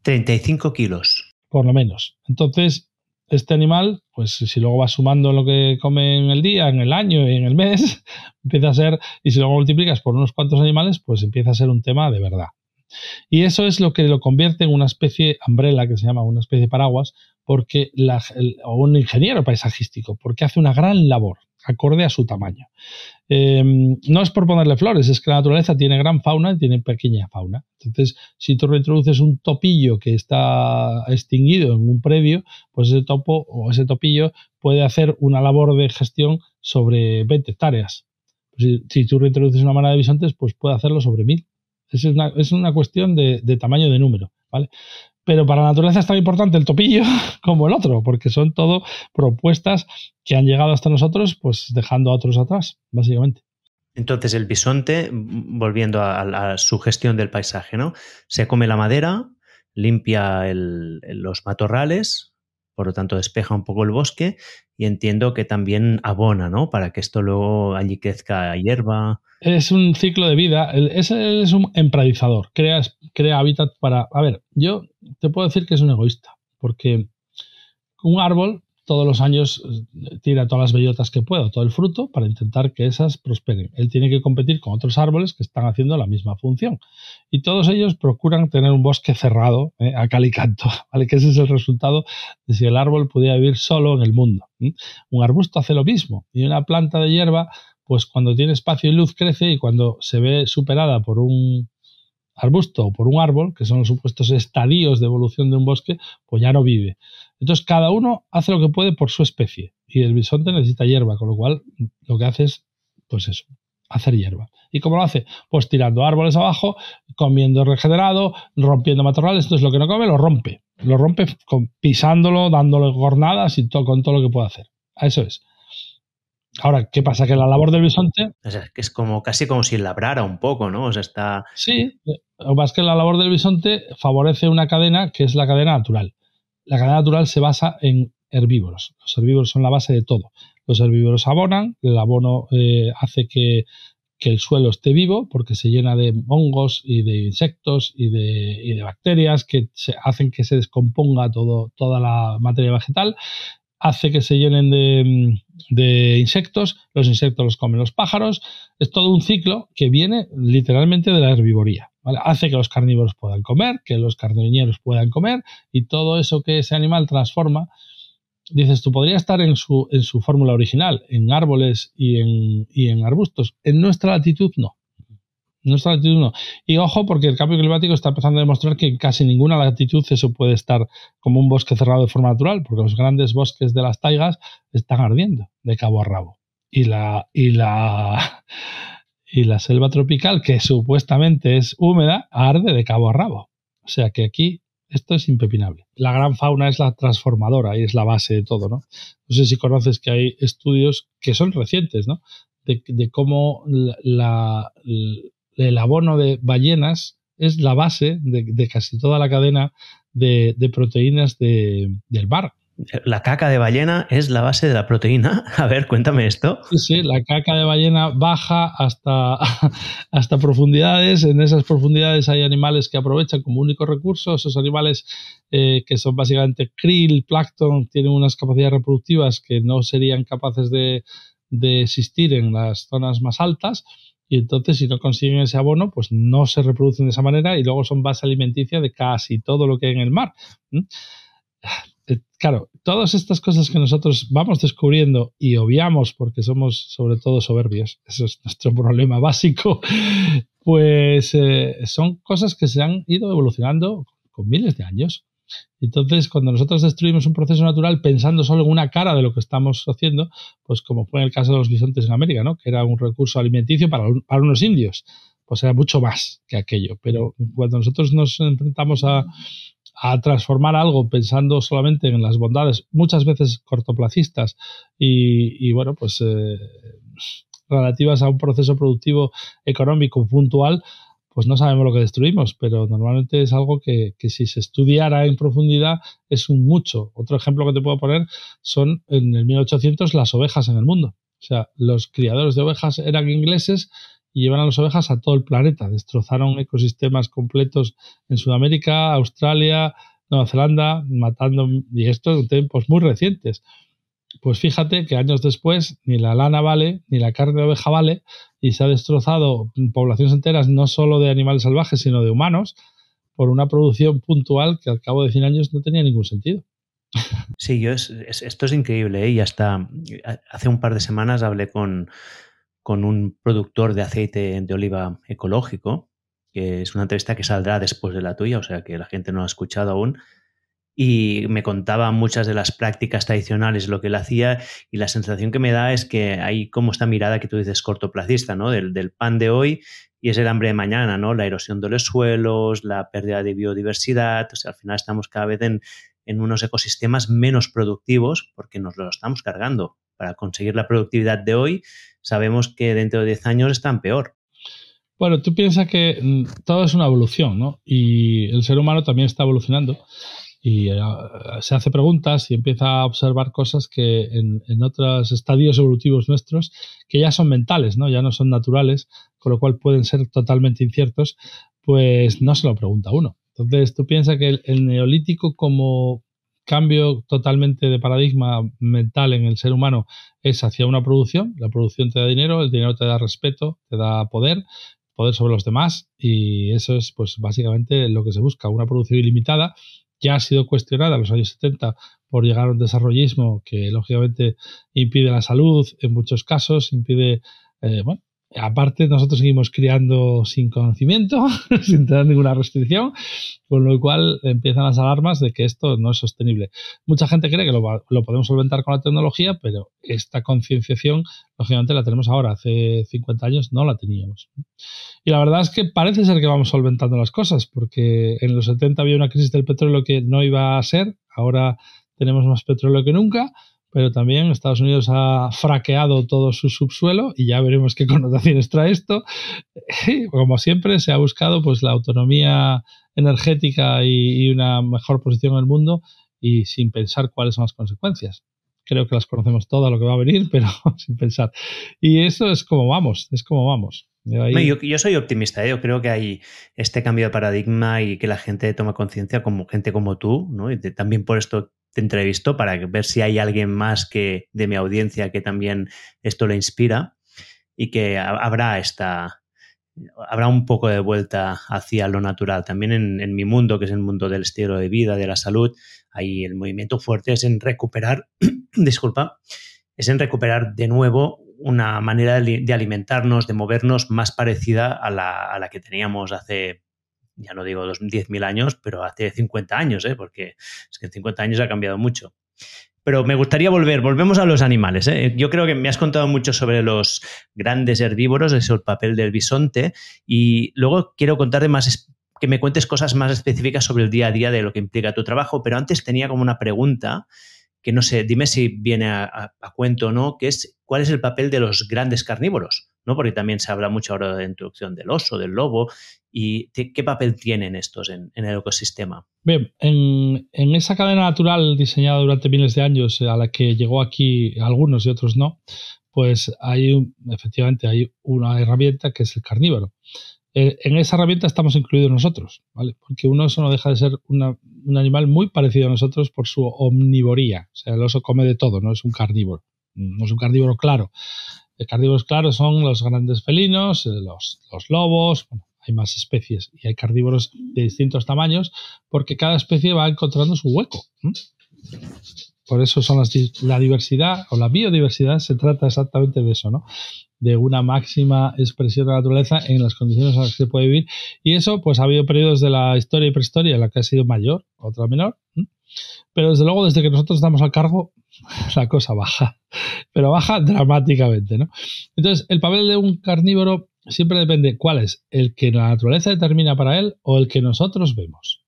35 kilos. Por lo menos. Entonces, este animal, pues si luego vas sumando lo que come en el día, en el año y en el mes, empieza a ser, y si luego multiplicas por unos cuantos animales, pues empieza a ser un tema de verdad. Y eso es lo que lo convierte en una especie umbrella, que se llama una especie de paraguas, porque o un ingeniero paisajístico, porque hace una gran labor acorde a su tamaño. Em, no es por ponerle flores, es que la naturaleza tiene gran fauna y tiene pequeña fauna. Entonces, si tú reintroduces un topillo que está extinguido en un predio, pues ese topo o ese topillo puede hacer una labor de gestión sobre 20 hectáreas. Pues si, tú reintroduces una manada de bisontes, pues puede hacerlo sobre 1000. Es una, es una cuestión de, de tamaño de número, ¿vale? Pero para la naturaleza es tan importante el topillo como el otro, porque son todo propuestas que han llegado hasta nosotros, pues dejando a otros atrás, básicamente. Entonces el bisonte, volviendo a, su gestión del paisaje, ¿no? Se come la madera, limpia los matorrales, por lo tanto despeja un poco el bosque y entiendo que también abona, ¿no? Para que esto luego allí crezca hierba. Es un ciclo de vida, es, un empradizador, crea, crea hábitat para... A ver, yo te puedo decir que es un egoísta, porque un árbol todos los años eh, tira todas las bellotas que pueda, todo el fruto, para intentar que esas prosperen. Él tiene que competir con otros árboles que están haciendo la misma función. Y todos ellos procuran tener un bosque cerrado eh, a cal y canto, ¿vale? que ese es el resultado de si el árbol pudiera vivir solo en el mundo. Un arbusto hace lo mismo y una planta de hierba, pues cuando tiene espacio y luz crece y cuando se ve superada por un arbusto o por un árbol, que son los supuestos estadios de evolución de un bosque, pues ya no vive. Entonces, cada uno hace lo que puede por su especie. Y el bisonte necesita hierba, con lo cual lo que hace es, pues eso, hacer hierba. ¿Y cómo lo hace? Pues tirando árboles abajo, comiendo regenerado, rompiendo matorrales. Entonces, lo que no come lo rompe. Lo rompe pisándolo, dándole jornadas y todo, con todo lo que puede hacer. A eso es. Ahora, ¿qué pasa? Que la labor del bisonte. O sea, que es como casi como si labrara un poco, ¿no? O sea, está. Sí, lo que pasa es que la labor del bisonte favorece una cadena que es la cadena natural. La cadena natural se basa en herbívoros. Los herbívoros son la base de todo. Los herbívoros abonan, el abono eh, hace que, el suelo esté vivo porque se llena de hongos y de insectos y de, de bacterias que se, hacen que se descomponga todo, toda la materia vegetal hace que se llenen de, insectos, los insectos los comen los pájaros, es todo un ciclo que viene literalmente de la herbivoría. Hace que los carnívoros puedan comer, que los carniceros puedan comer y todo eso que ese animal transforma, dices, tú podría estar en su, en su fórmula original, en árboles y en, y en arbustos. En nuestra latitud no. Nuestra latitud no. Y ojo, porque el cambio climático está empezando a demostrar que en casi ninguna latitud eso puede estar como un bosque cerrado de forma natural, porque los grandes bosques de las taigas están ardiendo de cabo a rabo. Y la, y la, y la selva tropical, que supuestamente es húmeda, arde de cabo a rabo. O sea que aquí esto es impepinable. La gran fauna es la transformadora y es la base de todo, ¿no? No sé si conoces que hay estudios que son recientes, ¿no? De, de cómo la, el abono de ballenas es la base de, casi toda la cadena de, proteínas del mar. La caca de ballena es la base de la proteína. A ver, cuéntame esto. Sí, la caca de ballena baja hasta, hasta profundidades. En esas profundidades hay animales que aprovechan como único recurso. Esos animales eh, que son básicamente krill, plancton, tienen unas capacidades reproductivas que no serían capaces de existir en las zonas más altas y entonces si no consiguen ese abono, pues no se reproducen de esa manera y luego son base alimenticia de casi todo lo que hay en el mar. Eh, claro, todas estas cosas que nosotros vamos descubriendo y obviamos porque somos sobre todo soberbios, eso es nuestro problema básico, pues eh, son cosas que se han ido evolucionando con miles de años. Entonces, cuando nosotros destruimos un proceso natural pensando solo en una cara de lo que estamos haciendo, pues como fue en el caso de los bisontes en América, ¿no? que era un recurso alimenticio para, para unos indios, pues era mucho más que aquello. Pero cuando nosotros nos enfrentamos a, transformar algo pensando solamente en las bondades, muchas veces cortoplacistas y, bueno, pues eh, relativas a un proceso productivo económico puntual, pues no sabemos lo que destruimos, pero normalmente es algo que, si se estudiara en profundidad es un mucho. Otro ejemplo que te puedo poner son en el 1800 las ovejas en el mundo. O sea, los criadores de ovejas eran ingleses y llevan a las ovejas a todo el planeta. Destrozaron ecosistemas completos en Sudamérica, Australia, Nueva Zelanda, matando, y esto en tiempos muy recientes. Pues fíjate que años después ni la lana vale, ni la carne de oveja vale, y se ha destrozado poblaciones enteras no solo de animales salvajes, sino de humanos, por una producción puntual que al cabo de 100 años no tenía ningún sentido. Sí, yo esto es increíble. ¿eh? Y hasta hace un par de semanas hablé con, con un productor de aceite de oliva ecológico, que es una entrevista que saldrá después de la tuya, o sea que la gente no ha escuchado aún y me contaba muchas de las prácticas tradicionales, lo que él hacía, y la sensación que me da es que hay como esta mirada que tú dices cortoplacista, ¿no? Del, del, pan de hoy y es el hambre de mañana, ¿no? La erosión de los suelos, la pérdida de biodiversidad, o sea, al final estamos cada vez en, en unos ecosistemas menos productivos porque nos lo estamos cargando. Para conseguir la productividad de hoy, sabemos que dentro de 10 años están peor. Bueno, tú piensas que mm, todo es una evolución, ¿no? Y el ser humano también está evolucionando y eh, se hace preguntas y empieza a observar cosas que en, otros estadios evolutivos nuestros que ya son mentales, ¿no? ya no son naturales, con lo cual pueden ser totalmente inciertos, pues no se lo pregunta uno. Entonces tú piensas que el, neolítico como cambio totalmente de paradigma mental en el ser humano es hacia una producción, la producción te da dinero, el dinero te da respeto, te da poder, poder sobre los demás y eso es pues básicamente lo que se busca, una producción ilimitada ya ha sido cuestionada en los años 70 por llegar a un desarrollismo que lógicamente impide la salud en muchos casos, impide, eh, bueno, aparte, nosotros seguimos criando sin conocimiento, sin tener ninguna restricción, con lo cual empiezan las alarmas de que esto no es sostenible. Mucha gente cree que lo, podemos solventar con la tecnología, pero esta concienciación, lógicamente, la tenemos ahora. Hace 50 años no la teníamos. Y la verdad es que parece ser que vamos solventando las cosas, porque en los 70 había una crisis del petróleo que no iba a ser, ahora tenemos más petróleo que nunca pero también Estados Unidos ha fraqueado todo su subsuelo y ya veremos qué connotaciones trae esto. Como siempre, se ha buscado pues la autonomía energética y, una mejor posición en el mundo y sin pensar cuáles son las consecuencias. Creo que las conocemos todas lo que va a venir, pero sin pensar. Y eso es como vamos, es como vamos. Yo, soy optimista, ¿eh? yo creo que hay este cambio de paradigma y que la gente toma conciencia como gente como tú, ¿no? Y también por esto te entrevisto para ver si hay alguien más que de mi audiencia que también esto le inspira y que habrá esta habrá un poco de vuelta hacia lo natural. También en, mi mundo, que es el mundo del estilo de vida, de la salud, ahí el movimiento fuerte es en recuperar, disculpa, es en recuperar de nuevo una manera de, alimentarnos, de movernos más parecida a la, a la que teníamos hace ya no digo 10.000 años, pero hace 50 años, ¿eh? porque es que en 50 años ha cambiado mucho. Pero me gustaría volver, volvemos a los animales. ¿eh? Yo creo que me has contado mucho sobre los grandes herbívoros, es el papel del bisonte, y luego quiero contarte más, que me cuentes cosas más específicas sobre el día a día de lo que implica tu trabajo, pero antes tenía como una pregunta que no sé, dime si viene a, cuento o no, que es cuál es el papel de los grandes carnívoros, ¿no? Porque también se habla mucho ahora de la introducción del oso, del lobo, y qué papel tienen estos en, el ecosistema. Bien, en, esa cadena natural diseñada durante miles de años, a la que llegó aquí algunos y otros no, pues hay efectivamente hay una herramienta que es el carnívoro. Eh, en esa herramienta estamos incluidos nosotros, ¿vale? Porque un oso no deja de ser un animal muy parecido a nosotros por su omnivoría. O sea, el oso come de todo, no es un carnívoro. No es un carnívoro claro. Los carnívoros claros son los grandes felinos, eh, los, lobos, hay más especies y hay carnívoros de distintos tamaños porque cada especie va encontrando su hueco. Por eso son las, la diversidad o la biodiversidad se trata exactamente de eso, ¿no? de una máxima expresión de la naturaleza en las condiciones en las que se puede vivir. Y eso, pues ha habido periodos de la historia y prehistoria en la que ha sido mayor, otra menor. Pero desde luego, desde que nosotros estamos al cargo, la cosa baja. Pero baja dramáticamente, ¿no? Entonces, el papel de un carnívoro siempre depende cuál es, el que la naturaleza determina para él o el que nosotros vemos.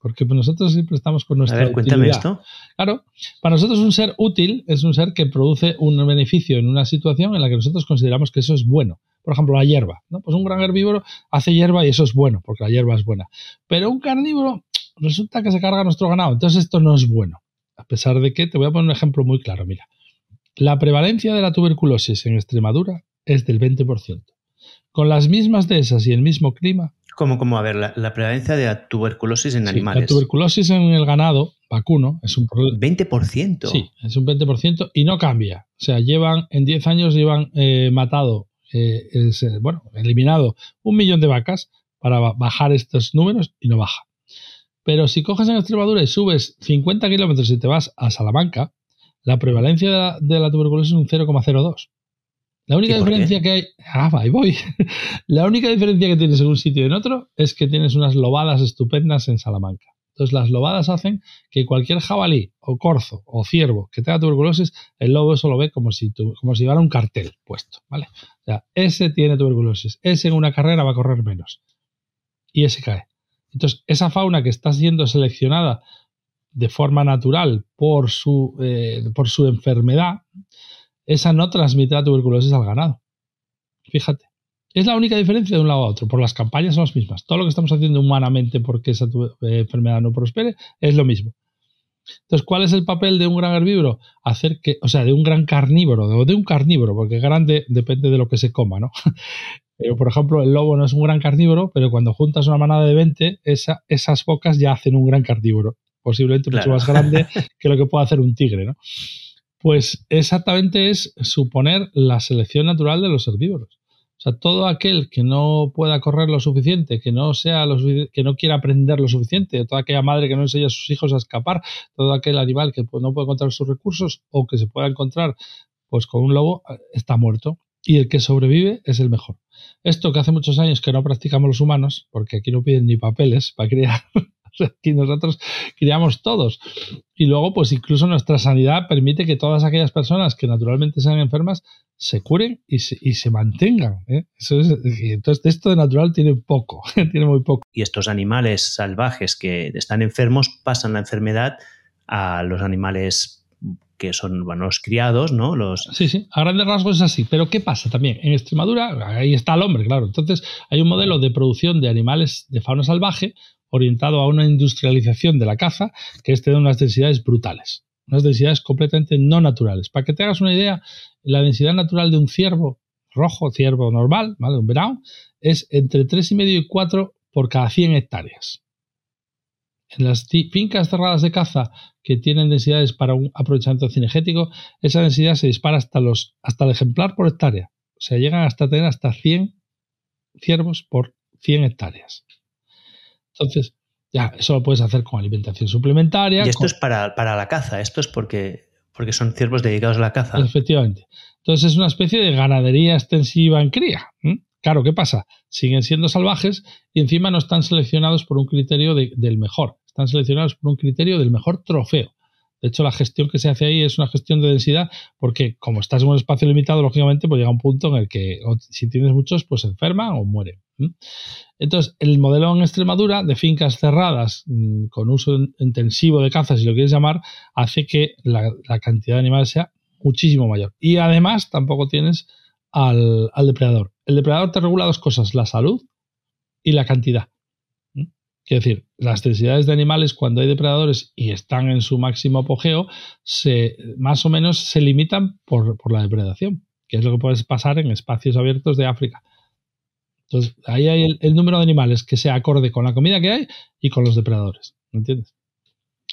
Porque pues, nosotros siempre estamos con nuestra. A ver, cuéntame esto. Claro, para nosotros un ser útil es un ser que produce un beneficio en una situación en la que nosotros consideramos que eso es bueno. Por ejemplo, la hierba. ¿no? Pues un gran herbívoro hace hierba y eso es bueno, porque la hierba es buena. Pero un carnívoro resulta que se carga nuestro ganado. Entonces esto no es bueno. A pesar de que, te voy a poner un ejemplo muy claro. Mira, la prevalencia de la tuberculosis en Extremadura es del 20%. Con las mismas de esas y el mismo clima, como, a ver, la, prevalencia de la tuberculosis en animales. La tuberculosis en el ganado vacuno es un problema. 20%. Sí, es un 20% y no cambia. O sea, llevan, en 10 años llevan eh, matado, eh, bueno, eliminado un millón de vacas para bajar estos números y no baja. Pero si coges en Extremadura y subes 50 kilómetros y te vas a Salamanca, la prevalencia de la, de la tuberculosis es un 0,02. La única diferencia que hay. Ah, ahí voy. La única diferencia que tienes en un sitio y en otro es que tienes unas lobadas estupendas en Salamanca. Entonces, las lobadas hacen que cualquier jabalí o corzo o ciervo que tenga tuberculosis, el lobo eso lo ve como si, como si llevara un cartel puesto. ¿vale? O sea, ese tiene tuberculosis. Ese en una carrera va a correr menos. Y ese cae. Entonces, esa fauna que está siendo seleccionada de forma natural por su, eh, por su enfermedad, esa no transmite la tuberculosis al ganado. Fíjate. Es la única diferencia de un lado a otro. Por las campañas son las mismas. Todo lo que estamos haciendo humanamente porque esa eh, enfermedad no prospere es lo mismo. Entonces, ¿cuál es el papel de un gran herbívoro? Hacer que, o sea, de un gran carnívoro, o de un carnívoro, porque grande depende de lo que se coma, ¿no? Pero, por ejemplo, el lobo no es un gran carnívoro, pero cuando juntas una manada de 20, esas bocas ya hacen un gran carnívoro. Posiblemente mucho más grande que lo que puede hacer un tigre, ¿no? Pues exactamente es suponer la selección natural de los herbívoros. O sea, todo aquel que no pueda correr lo suficiente, que no sea lo que no quiera aprender lo suficiente, toda aquella madre que no enseña a sus hijos a escapar, todo aquel animal que no puede encontrar sus recursos o que se pueda encontrar pues con un lobo está muerto. Y el que sobrevive es el mejor. Esto que hace muchos años que no practicamos los humanos, porque aquí no piden ni papeles para criar, aquí nosotros criamos todos. Y luego, pues incluso nuestra sanidad permite que todas aquellas personas que naturalmente sean enfermas se curen y se, mantengan. ¿eh? entonces, esto de natural tiene poco, tiene muy poco. Y estos animales salvajes que están enfermos pasan la enfermedad a los animales que son bueno, los criados, ¿no? Los... Sí, sí, a grandes rasgos es así. Pero ¿qué pasa también? En Extremadura, ahí está el hombre, claro. Entonces, hay un modelo de producción de animales de fauna salvaje orientado a una industrialización de la caza que este de unas densidades brutales, unas densidades completamente no naturales. Para que te hagas una idea, la densidad natural de un ciervo rojo, ciervo normal, ¿vale? Un verano, es entre 3,5 y 4 por cada 100 hectáreas. En las fincas cerradas de caza que tienen densidades para un aprovechamiento cinegético, esa densidad se dispara hasta, los, hasta el ejemplar por hectárea. O sea, llegan hasta tener hasta 100 ciervos por 100 hectáreas. Entonces, ya, eso lo puedes hacer con alimentación suplementaria. Y esto es para, la caza, esto es porque, porque son ciervos dedicados a la caza. Efectivamente. Entonces es una especie de ganadería extensiva en cría. Claro, ¿qué pasa? Siguen siendo salvajes y encima no están seleccionados por un criterio del mejor, están seleccionados por un criterio del mejor trofeo. De hecho, la gestión que se hace ahí es una gestión de densidad porque como estás en un espacio limitado, lógicamente, pues llega un punto en el que si tienes muchos, pues se enferman o mueren. Entonces, el modelo en Extremadura de fincas cerradas mm, con uso intensivo de caza, si lo quieres llamar, hace que la, cantidad de animales sea muchísimo mayor. Y además tampoco tienes al depredador. El depredador te regula dos cosas, la salud y la cantidad. Quiero decir, las densidades de animales cuando hay depredadores y están en su máximo apogeo, se, más o menos se limitan por, la depredación, que es lo que puede pasar en espacios abiertos de África. Entonces, ahí hay el, el, número de animales que sea acorde con la comida que hay y con los depredadores. ¿Me entiendes?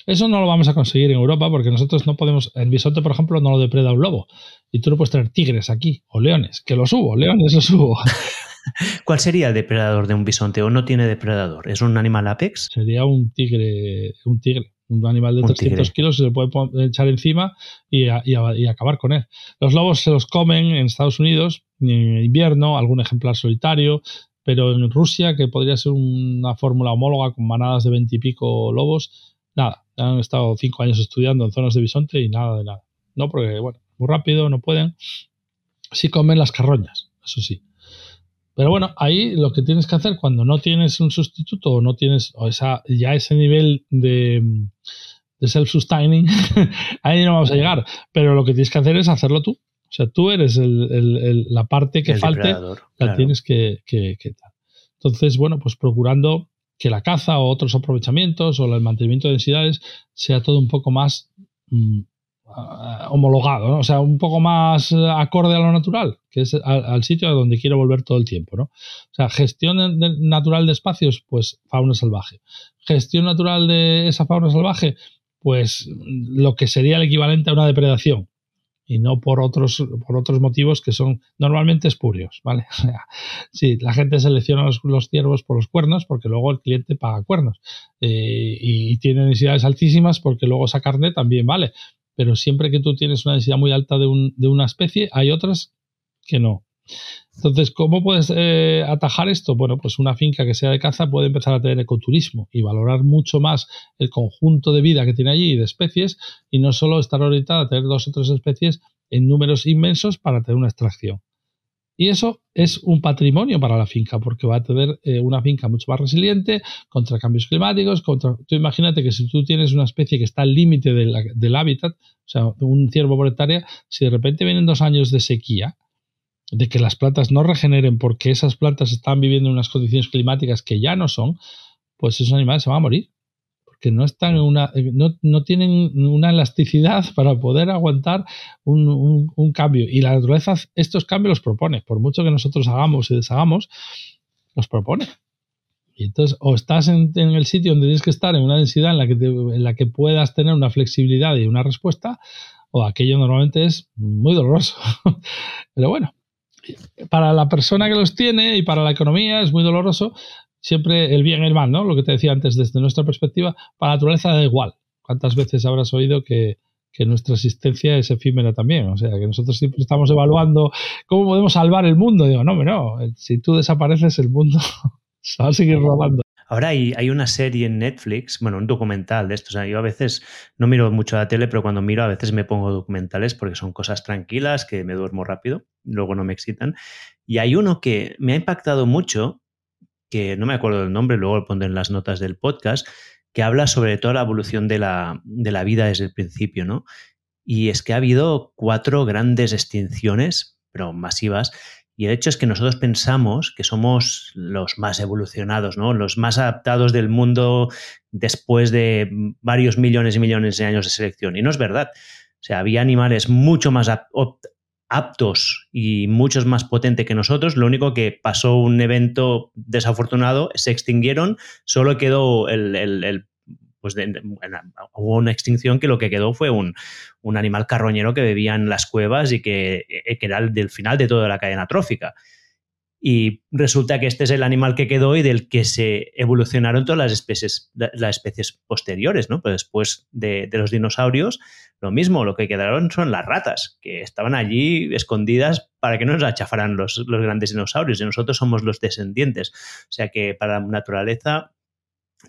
Eso no lo vamos a conseguir en Europa porque nosotros no podemos. En bisonte, por ejemplo, no lo depreda un lobo. Y tú no puedes tener tigres aquí o leones, que los hubo, leones los hubo. ¿Cuál sería el depredador de un bisonte o no tiene depredador? ¿Es un animal apex? Sería un tigre, un tigre, un animal de 300 kilos, se le puede echar encima y, acabar con él. Los lobos se los comen en Estados Unidos en invierno, algún ejemplar solitario, pero en Rusia, que podría ser una fórmula homóloga con manadas de 20 y pico lobos, nada, han estado cinco años estudiando en zonas de bisonte y nada de nada. No, porque, bueno, muy rápido, no pueden. Sí comen las carroñas, eso sí. Pero bueno, ahí lo que tienes que hacer cuando no tienes un sustituto o no tienes o esa, ya ese nivel de, de self-sustaining, ahí no vamos a llegar. Pero lo que tienes que hacer es hacerlo tú. O sea, tú eres el, la parte que falte, la tienes que, que, que, Entonces, bueno, pues procurando que la caza o otros aprovechamientos o el mantenimiento de densidades sea todo un poco más mm, homologado, o sea, un poco más eh, acorde a lo natural, que es al, sitio a donde quiero volver todo el tiempo. ¿no? O sea, gestión natural de espacios, pues fauna salvaje. Gestión natural de esa fauna salvaje, pues lo que sería el equivalente a una depredación y no por otros, por otros motivos que son normalmente espurios, ¿vale? sí, la gente selecciona los, ciervos por los cuernos porque luego el cliente paga cuernos eh, y tiene necesidades altísimas porque luego esa carne también vale, pero siempre que tú tienes una densidad muy alta de, una especie, hay otras que no. Entonces, ¿cómo puedes eh, atajar esto? Bueno, pues una finca que sea de caza puede empezar a tener ecoturismo y valorar mucho más el conjunto de vida que tiene allí y de especies y no solo estar orientada a tener dos o tres especies en números inmensos para tener una extracción. Y eso es un patrimonio para la finca, porque va a tener eh, una finca mucho más resiliente contra cambios climáticos. Contra... Tú imagínate que si tú tienes una especie que está al límite del hábitat, o sea, un ciervo por si de repente vienen dos años de sequía, de que las plantas no regeneren porque esas plantas están viviendo en unas condiciones climáticas que ya no son, pues esos animales se van a morir que no están una, eh, no, tienen una elasticidad para poder aguantar un, cambio. Y la naturaleza estos cambios los propone. Por mucho que nosotros hagamos y deshagamos, los propone. Y entonces, o estás en, el sitio donde tienes que estar en una densidad en la, que en la que puedas tener una flexibilidad y una respuesta, o aquello normalmente es muy doloroso. Pero bueno, para la persona que los tiene y para la economía es muy doloroso, siempre el bien y el mal, ¿no? Lo que te decía antes, desde nuestra perspectiva, para la naturaleza da igual. ¿Cuántas veces habrás oído que, nuestra existencia es efímera también. O sea, que nosotros siempre estamos evaluando cómo podemos salvar el mundo. Digo, no, no, si tú desapareces, el mundo se va a seguir robando. Ahora hay, una serie en Netflix, bueno, un documental de esto. Yo a veces no miro mucho la tele, pero cuando miro a veces me pongo documentales porque son cosas tranquilas que me duermo rápido, luego no me excitan. Y hay uno que me ha impactado mucho, que no me acuerdo del nombre, luego lo pondré en las notas del podcast, que habla sobre toda la evolución de la, de la vida desde el principio, ¿no? Y es que ha habido cuatro grandes extinciones, pero masivas, y el hecho es que nosotros pensamos que somos los más evolucionados, ¿no? Los más adaptados del mundo después de varios millones y millones de años de selección. Y no es verdad. O sea, había animales mucho más aptos y muchos más potentes que nosotros. Lo único que pasó un evento desafortunado, se extinguieron, solo quedó el, el pues hubo una extinción que lo que quedó fue un, animal carroñero que vivía en las cuevas y que, eh, que, era el del final de toda la cadena trófica. Y resulta que este es el animal que quedó y del que se evolucionaron todas las especies, las especies posteriores, ¿no? Pues después de, los dinosaurios, lo mismo, lo que quedaron son las ratas, que estaban allí escondidas para que no nos achafaran los, los grandes dinosaurios, y nosotros somos los descendientes. O sea que para la naturaleza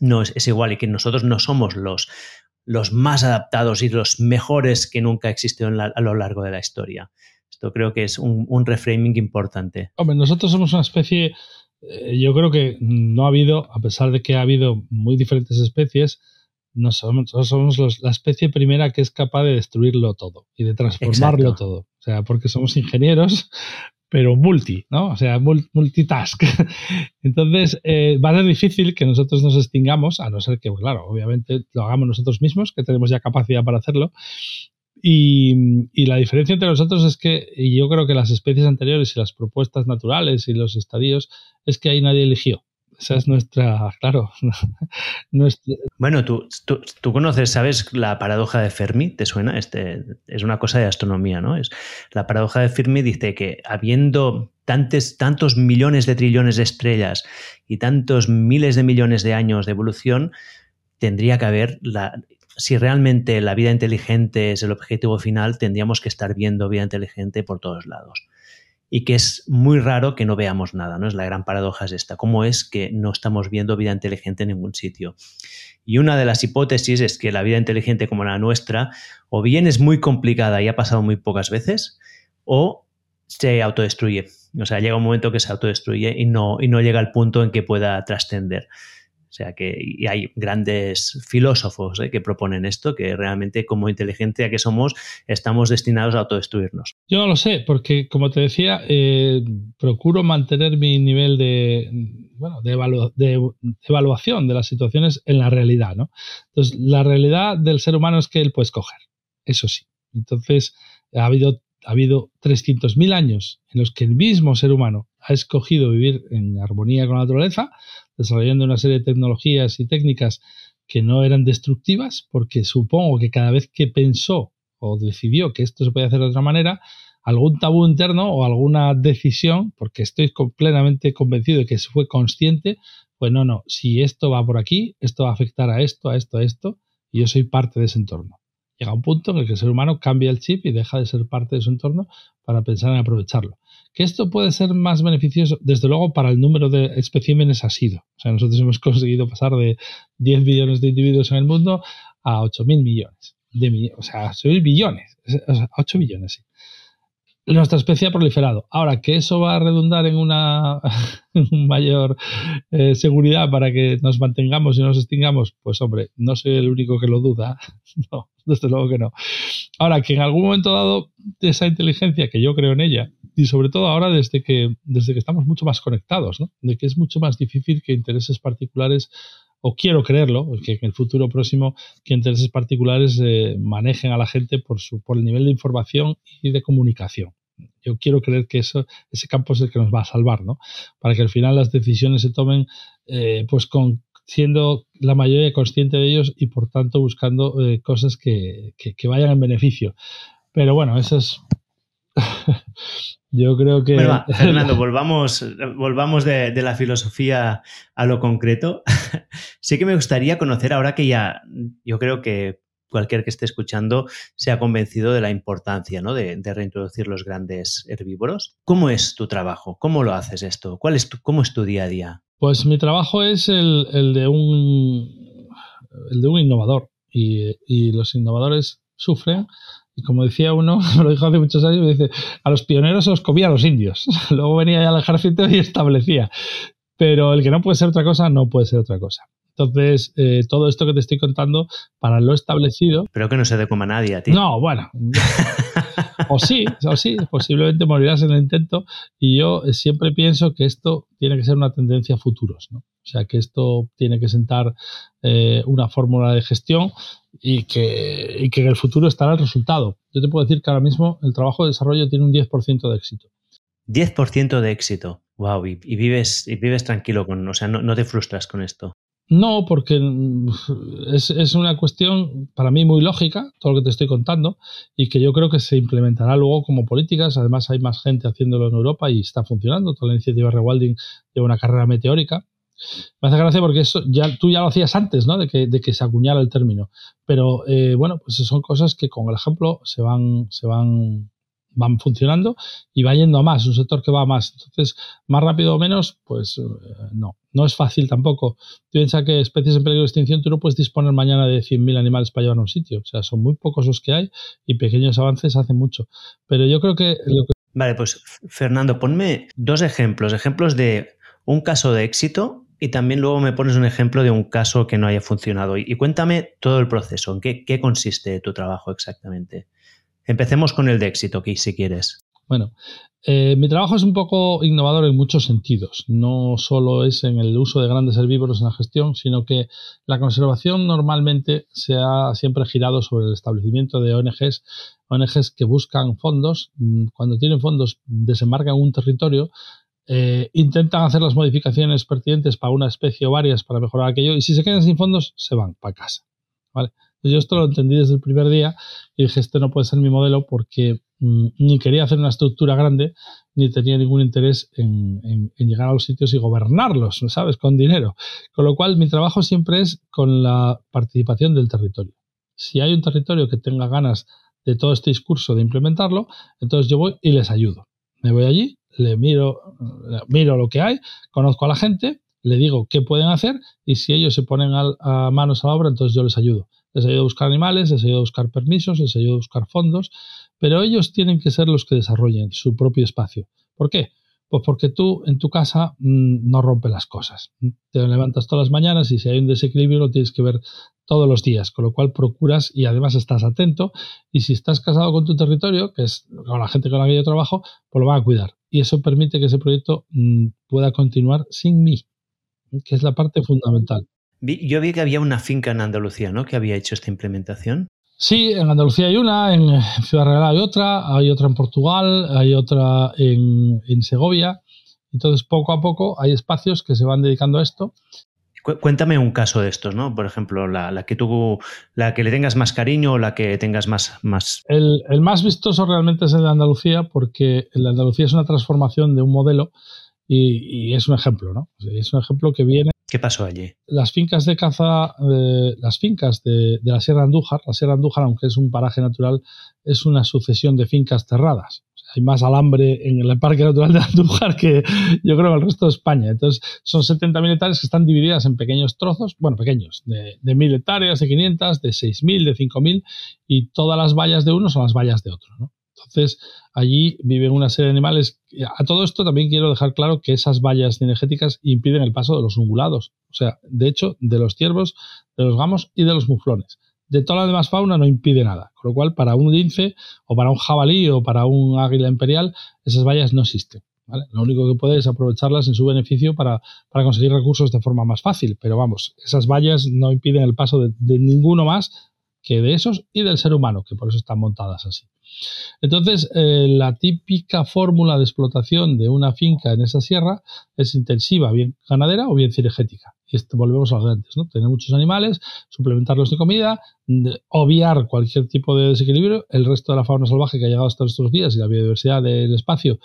no es, igual y que nosotros no somos los, los más adaptados y los mejores que nunca existieron a lo largo de la historia. Esto creo que es un, reframing importante. Hombre, nosotros somos una especie, eh, yo creo que no ha habido, a pesar de que ha habido muy diferentes especies, no somos, somos la especie primera que es capaz de destruirlo todo y de transformarlo todo. O sea, porque somos ingenieros, pero multi, ¿no? O sea, multitask. Entonces, eh, va a ser difícil que nosotros nos extingamos, a no ser que, claro, obviamente lo hagamos nosotros mismos, que tenemos ya capacidad para hacerlo. Y, y, la diferencia entre nosotros es que, y yo creo que las especies anteriores y las propuestas naturales y los estadios, es que ahí nadie eligió. Esa es nuestra, claro. Bueno, ¿tú, tú, conoces, ¿sabes la paradoja de Fermi? ¿Te suena? Este, es una cosa de astronomía, ¿no? Es, la paradoja de Fermi dice que habiendo tantos, tantos millones de trillones de estrellas y tantos miles de millones de años de evolución, tendría que haber la, si realmente la vida inteligente es el objetivo final, tendríamos que estar viendo vida inteligente por todos lados y que es muy raro que no veamos nada, ¿no? Es la gran paradoja es esta, cómo es que no estamos viendo vida inteligente en ningún sitio. Y una de las hipótesis es que la vida inteligente como la nuestra o bien es muy complicada y ha pasado muy pocas veces o se autodestruye. O sea, llega un momento que se autodestruye y no, y no llega al punto en que pueda trascender. O sea que hay grandes filósofos ¿eh? que proponen esto, que realmente como inteligencia que somos estamos destinados a autodestruirnos. Yo no lo sé, porque como te decía, eh, procuro mantener mi nivel de, bueno, de, evaluación de las situaciones en la realidad. ¿no? Entonces, la realidad del ser humano es que él puede escoger, eso sí. Entonces, ha habido, ha habido 300.000 años en los que el mismo ser humano ha escogido vivir en armonía con la naturaleza, desarrollando una serie de tecnologías y técnicas que no eran destructivas, porque supongo que cada vez que pensó o decidió que esto se puede hacer de otra manera, algún tabú interno o alguna decisión, porque estoy plenamente convencido de que se fue consciente, pues no, no, si esto va por aquí, esto va a afectar a esto, a esto, a esto, y yo soy parte de ese entorno. Llega un punto en el que el ser humano cambia el chip y deja de ser parte de su entorno para pensar en aprovecharlo. Que esto puede ser más beneficioso, desde luego, para el número de especímenes ha sido. O sea, nosotros hemos conseguido pasar de 10 billones de individuos en el mundo a 8.000 millones. De, o sea, 8 billones. 8 billones, sí nuestra especie ha proliferado. Ahora, que eso va a redundar en una mayor eh, seguridad para que nos mantengamos y nos extingamos, pues hombre, no soy el único que lo duda. no, desde luego que no. Ahora, que en algún momento dado esa inteligencia, que yo creo en ella, y sobre todo ahora desde que, desde que estamos mucho más conectados, ¿no? de que es mucho más difícil que intereses particulares o quiero creerlo, que en el futuro próximo que intereses particulares eh, manejen a la gente por, su, por el nivel de información y de comunicación. Yo quiero creer que eso, ese campo es el que nos va a salvar, ¿no? Para que al final las decisiones se tomen eh, pues con, siendo la mayoría consciente de ellos y por tanto buscando eh, cosas que, que, vayan en beneficio. Pero bueno, eso es Yo creo que. Fernando, volvamos, volvamos de, la filosofía a lo concreto. sí que me gustaría conocer ahora que ya, yo creo que cualquier que esté escuchando se ha convencido de la importancia ¿no? de, reintroducir los grandes herbívoros. ¿Cómo es tu trabajo? ¿Cómo lo haces esto? ¿Cuál es tu, ¿Cómo es tu día a día? Pues mi trabajo es el, de, un, el de un innovador y, y los innovadores sufren y como decía uno, me lo dijo hace muchos años, me dice, a los pioneros se los comía a los indios. Luego venía ya al ejército y establecía. Pero el que no puede ser otra cosa, no puede ser otra cosa. Entonces, eh, todo esto que te estoy contando, para lo establecido. Pero que no se dé como a nadie a ti. No, bueno. o sí, o sí, posiblemente morirás en el intento. Y yo siempre pienso que esto tiene que ser una tendencia a futuros, ¿no? O sea, que esto tiene que sentar eh, una fórmula de gestión y que, y que en el futuro estará el resultado. Yo te puedo decir que ahora mismo el trabajo de desarrollo tiene un 10% de éxito. 10% de éxito. Wow, y, vives, y vives tranquilo con, o sea, no, te frustras con esto. No, porque es, es, una cuestión para mí muy lógica, todo lo que te estoy contando, y que yo creo que se implementará luego como políticas. Además, hay más gente haciéndolo en Europa y está funcionando. Toda la iniciativa Rewilding lleva una carrera meteórica. Me hace gracia porque eso ya, tú ya lo hacías antes, ¿no? De que, de que se acuñara el término. Pero eh, bueno, pues son cosas que con el ejemplo se van, se van van funcionando y va yendo a más, un sector que va a más. Entonces, más rápido o menos, pues eh, no, no es fácil tampoco. Piensa que especies en peligro de extinción tú no puedes disponer mañana de 100.000 animales para llevar a un sitio, o sea, son muy pocos los que hay y pequeños avances hacen mucho. Pero yo creo que... Vale, pues Fernando, ponme dos ejemplos, ejemplos de un caso de éxito y también luego me pones un ejemplo de un caso que no haya funcionado. Y, cuéntame todo el proceso, en qué, qué consiste tu trabajo exactamente. Empecemos con el de éxito, que si quieres. Bueno, eh, mi trabajo es un poco innovador en muchos sentidos. No solo es en el uso de grandes herbívoros en la gestión, sino que la conservación normalmente se ha siempre girado sobre el establecimiento de ONGs, ONGs que buscan fondos. Mm, cuando tienen fondos, desembarcan un territorio, eh, intentan hacer las modificaciones pertinentes para una especie o varias para mejorar aquello, y si se quedan sin fondos, se van para casa. ¿vale? Yo esto lo entendí desde el primer día y dije, este no puede ser mi modelo porque mm, ni quería hacer una estructura grande, ni tenía ningún interés en, llegar a los sitios y gobernarlos, ¿sabes? Con dinero. Con lo cual, mi trabajo siempre es con la participación del territorio. Si hay un territorio que tenga ganas de todo este discurso de implementarlo, entonces yo voy y les ayudo. Me voy allí, le miro, miro lo que hay, conozco a la gente, le digo qué pueden hacer y si ellos se ponen a manos a la obra, entonces yo les ayudo les ayuda a buscar animales, les ayuda a buscar permisos, les ayuda a buscar fondos, pero ellos tienen que ser los que desarrollen su propio espacio. ¿Por qué? Pues porque tú en tu casa mm, no rompes las cosas. Te levantas todas las mañanas y si hay un desequilibrio lo tienes que ver todos los días, con lo cual procuras y además estás atento y si estás casado con tu territorio, que es con la gente con la que yo trabajo, pues lo van a cuidar. Y eso permite que ese proyecto mm, pueda continuar sin mí, que es la parte fundamental yo vi que había una finca en Andalucía, ¿no? Que había hecho esta implementación. Sí, en Andalucía hay una, en Ciudad Real hay otra, hay otra en Portugal, hay otra en, Segovia. Entonces, poco a poco hay espacios que se van dedicando a esto. Cuéntame un caso de estos, ¿no? Por ejemplo, la, que tú, la que le tengas más cariño o la que tengas más. más... El, el, más vistoso realmente es el de Andalucía, porque el de Andalucía es una transformación de un modelo y, es un ejemplo, ¿no? Es un ejemplo que viene. ¿Qué pasó allí? Las fincas de caza, eh, las fincas de, la Sierra Andújar, la Sierra Andújar, aunque es un paraje natural, es una sucesión de fincas cerradas. Hay más alambre en el Parque Natural de Andújar que yo creo en el resto de España. Entonces, son 70.000 hectáreas que están divididas en pequeños trozos, bueno, pequeños, de, de 1.000 hectáreas, de 500, de 6.000, de 5.000, y todas las vallas de uno son las vallas de otro, ¿no? Entonces, allí viven una serie de animales. A todo esto también quiero dejar claro que esas vallas cinegéticas impiden el paso de los ungulados. O sea, de hecho, de los ciervos, de los gamos y de los muflones. De toda la demás fauna no impide nada. Con lo cual, para un lince o para un jabalí o para un águila imperial, esas vallas no existen. Lo único que puede es aprovecharlas en su beneficio para, conseguir recursos de forma más fácil. Pero vamos, esas vallas no impiden el paso de ninguno más que de esos y del ser humano, que por eso están montadas así. Entonces, eh, la típica fórmula de explotación de una finca en esa sierra es intensiva, bien ganadera o bien cinegética. Esto, volvemos a lo de antes, ¿no? Tener muchos animales, suplementarlos de comida, obviar cualquier tipo de desequilibrio, el resto de la fauna salvaje que ha llegado hasta estos días y la biodiversidad del espacio,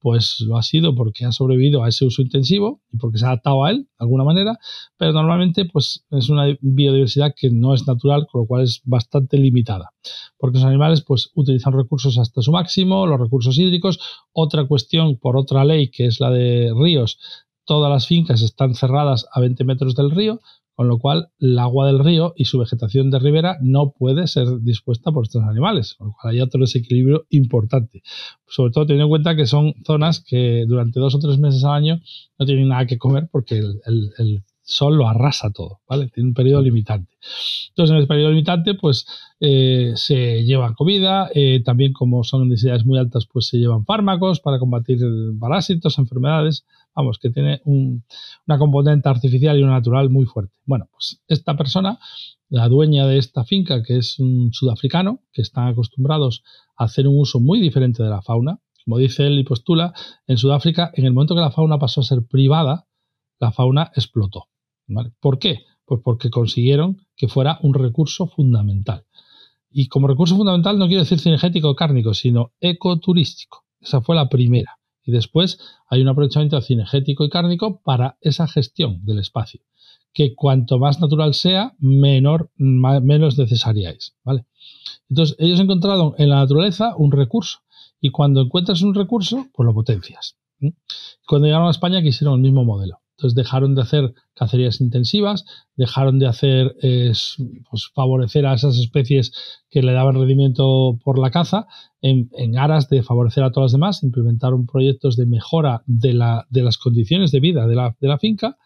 pues lo ha sido porque ha sobrevivido a ese uso intensivo y porque se ha adaptado a él de alguna manera, pero normalmente pues es una biodiversidad que no es natural, con lo cual es bastante limitada, porque los animales pues utilizan recursos hasta su máximo, los recursos hídricos. Otra cuestión por otra ley que es la de ríos, todas las fincas están cerradas a 20 metros del río, con lo cual el agua del río y su vegetación de ribera no puede ser dispuesta por estos animales, con lo cual hay otro desequilibrio importante. Sobre todo teniendo en cuenta que son zonas que durante dos o tres meses al año no tienen nada que comer porque el, sol lo arrasa todo, ¿vale? Tiene un periodo limitante. Entonces, en el periodo limitante, pues eh, se llevan comida, eh, también como son densidades muy altas, pues se llevan fármacos para combatir parásitos, enfermedades vamos, que tiene una componente artificial y una natural muy fuerte. Bueno, pues esta persona, la dueña de esta finca, que es un sudafricano, que están acostumbrados a hacer un uso muy diferente de la fauna, como dice él y postula, en Sudáfrica, en el momento que la fauna pasó a ser privada, la fauna explotó. ¿Por qué? Pues porque consiguieron que fuera un recurso fundamental. Y como recurso fundamental no quiero decir cinegético o cárnico, sino ecoturístico. Esa fue la primera. Y después hay un aprovechamiento cinegético y cárnico para esa gestión del espacio, que cuanto más natural sea, menor, menos necesaria es. ¿vale? Entonces, ellos encontraron en la naturaleza un recurso y cuando encuentras un recurso, pues lo potencias. Cuando llegaron a España quisieron el mismo modelo. Entonces dejaron de hacer cacerías intensivas, dejaron de hacer pues, favorecer a esas especies que le daban rendimiento por la caza en, aras de favorecer a todas las demás, implementaron proyectos de mejora de, las condiciones de vida de la, finca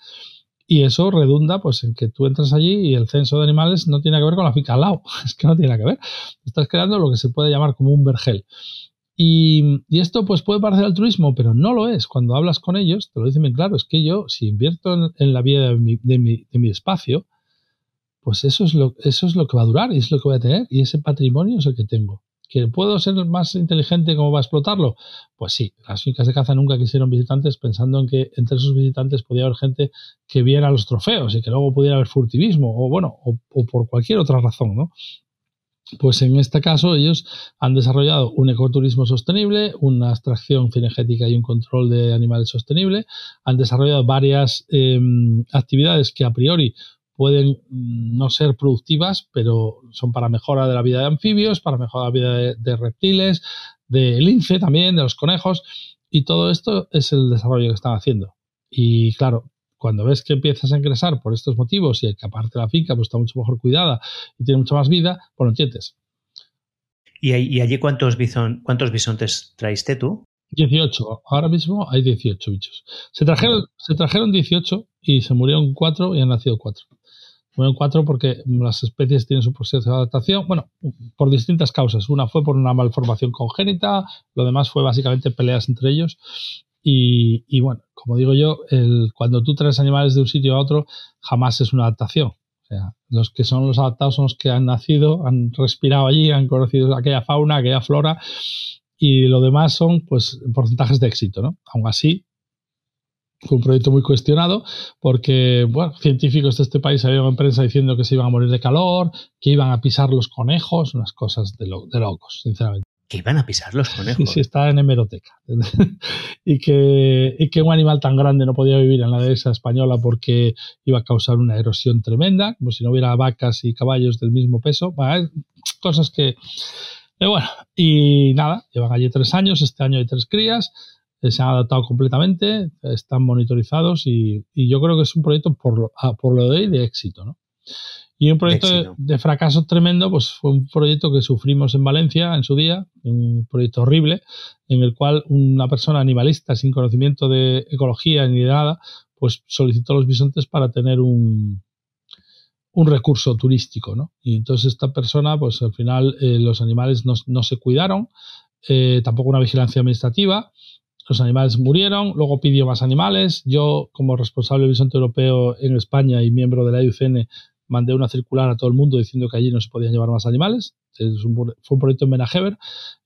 y eso redunda pues en que tú entras allí y el censo de animales no tiene que ver con la finca al lado, es que no tiene que ver. Estás creando lo que se puede llamar como un vergel. Y, esto pues puede parecer altruismo, pero no lo es. Cuando hablas con ellos, te lo dicen bien claro, es que yo si invierto en, la vida de mi, de, mi, espacio, pues eso es, lo, eso es lo que va a durar y es lo que voy a tener y ese patrimonio es el que tengo. ¿Que puedo ser más inteligente cómo va a explotarlo? Pues sí, las fincas de caza nunca quisieron visitantes pensando en que entre esos visitantes podía haber gente que viera los trofeos y que luego pudiera haber furtivismo o bueno, o, o por cualquier otra razón, ¿no? Pues en este caso ellos han desarrollado un ecoturismo sostenible, una extracción cinegética y un control de animales sostenible. Han desarrollado varias em, actividades que a priori pueden mm, no ser productivas, pero son para mejora de la vida de anfibios, para mejora de la vida de, reptiles, de lince también, de los conejos. Y todo esto es el desarrollo que están haciendo. Y claro, cuando ves que empiezas a ingresar por estos motivos y que aparte la finca pues, está mucho mejor cuidada y tiene mucha más vida, pues lo entiendes. ¿Y, allí cuántos, cuántos bisontes traiste tú? 18. Ahora mismo hay 18 bichos. Se trajeron, se trajeron 18 y se murieron 4 y han nacido 4. Murieron 4 porque las especies tienen su proceso de adaptación. Bueno, por distintas causas. Una fue por una malformación congénita, lo demás fue básicamente peleas entre ellos. Y, bueno, como digo yo, el, cuando tú traes animales de un sitio a otro, jamás es una adaptación. O sea, los que son los adaptados son los que han nacido, han respirado allí, han conocido aquella fauna, aquella flora, y lo demás son pues porcentajes de éxito, ¿no? Aún así, fue un proyecto muy cuestionado porque, bueno, científicos de este país habían en prensa diciendo que se iban a morir de calor, que iban a pisar los conejos, unas cosas de, de locos, sinceramente que iban a pisar los conejos. Sí, está en hemeroteca. y, que, y que un animal tan grande no podía vivir en la dehesa española porque iba a causar una erosión tremenda, como si no hubiera vacas y caballos del mismo peso. cosas que... bueno, y nada, llevan allí tres años, este año hay tres crías, eh, se han adaptado completamente, están monitorizados y, yo creo que es un proyecto por lo, ah, por lo de hoy de éxito, ¿no? Y un proyecto de, fracaso tremendo, pues fue un proyecto que sufrimos en Valencia en su día, un proyecto horrible, en el cual una persona animalista sin conocimiento de ecología ni de nada, pues solicitó los bisontes para tener un, un recurso turístico, ¿no? Y entonces esta persona, pues al final eh, los animales no, se cuidaron, eh, tampoco una vigilancia administrativa, los animales murieron, luego pidió más animales. Yo, como responsable del bisonte europeo en España y miembro de la IUCN, mandé una circular a todo el mundo diciendo que allí no se podían llevar más animales. fue un proyecto en Benajever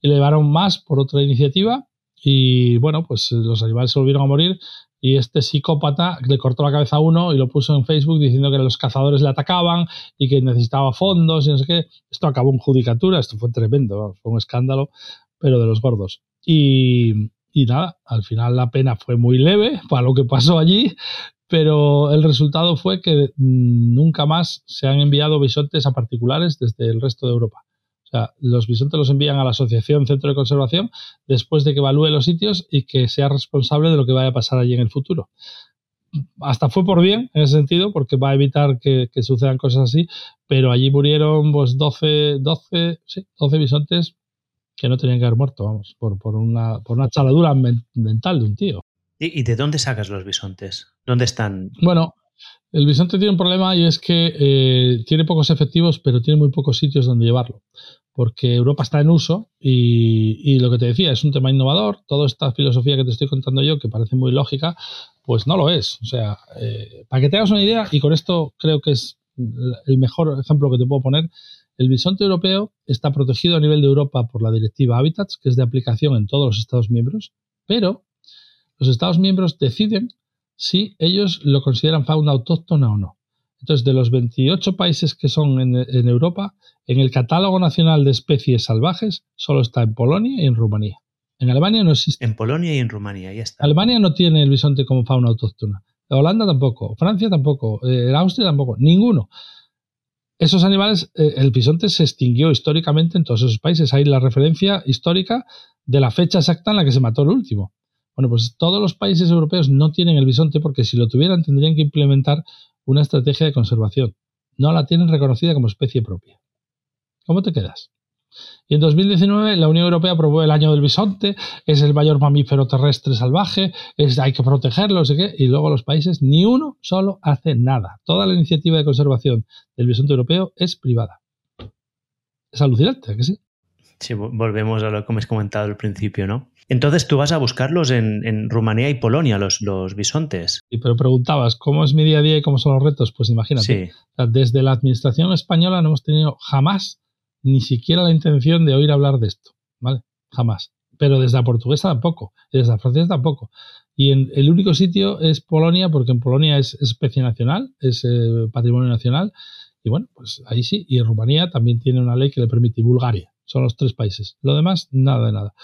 y le llevaron más por otra iniciativa y bueno, pues los animales se volvieron a morir y este psicópata le cortó la cabeza a uno y lo puso en Facebook diciendo que los cazadores le atacaban y que necesitaba fondos y no sé qué. Esto acabó en judicatura, esto fue tremendo, fue un escándalo, pero de los gordos. Y nada, al final la pena fue muy leve para lo que pasó allí, pero el resultado fue que mm, nunca más se han enviado bisontes a particulares desde el resto de Europa. O sea, los bisontes los envían a la Asociación Centro de Conservación después de que evalúe los sitios y que sea responsable de lo que vaya a pasar allí en el futuro. Hasta fue por bien en ese sentido, porque va a evitar que, sucedan cosas así, pero allí murieron pues 12, 12, sí, 12 bisontes que no tenían que haber muerto, vamos, por, por, una, por una chaladura mental de un tío. ¿Y de dónde sacas los bisontes? ¿Dónde están? Bueno, el bisonte tiene un problema y es que eh, tiene pocos efectivos, pero tiene muy pocos sitios donde llevarlo. Porque Europa está en uso y, lo que te decía, es un tema innovador. Toda esta filosofía que te estoy contando yo, que parece muy lógica, pues no lo es. O sea, eh, para que te hagas una idea, y con esto creo que es el mejor ejemplo que te puedo poner, el bisonte europeo está protegido a nivel de Europa por la directiva Habitats, que es de aplicación en todos los Estados miembros, pero los Estados miembros deciden si ellos lo consideran fauna autóctona o no. Entonces, de los 28 países que son en, Europa, en el catálogo nacional de especies salvajes solo está en Polonia y en Rumanía. En Alemania no existe. En Polonia y en Rumanía, ya está. Alemania no tiene el bisonte como fauna autóctona. Holanda tampoco, Francia tampoco, eh, Austria tampoco, ninguno. Esos animales, eh, el bisonte se extinguió históricamente en todos esos países. Hay la referencia histórica de la fecha exacta en la que se mató el último. Bueno, pues todos los países europeos no tienen el bisonte porque si lo tuvieran tendrían que implementar una estrategia de conservación. No la tienen reconocida como especie propia. ¿Cómo te quedas? Y en 2019 la Unión Europea aprobó el año del bisonte, es el mayor mamífero terrestre salvaje, es, hay que protegerlo, no sé qué, y luego los países ni uno solo hace nada. Toda la iniciativa de conservación del bisonte europeo es privada. Es alucinante, ¿a que sí? Sí, volvemos a lo que has comentado al principio, ¿no? Entonces tú vas a buscarlos en, Rumanía y Polonia, los, los bisontes. Sí, pero preguntabas, ¿cómo es mi día a día y cómo son los retos? Pues imagínate. desde la administración española no hemos tenido jamás ni siquiera la intención de oír hablar de esto, ¿vale? Jamás. Pero desde la portuguesa tampoco, desde la francesa tampoco. Y en, el único sitio es Polonia, porque en Polonia es, especie nacional, es eh, patrimonio nacional. Y bueno, pues ahí sí. Y en Rumanía también tiene una ley que le permite, y Bulgaria. Son los tres países. Lo demás, nada de nada.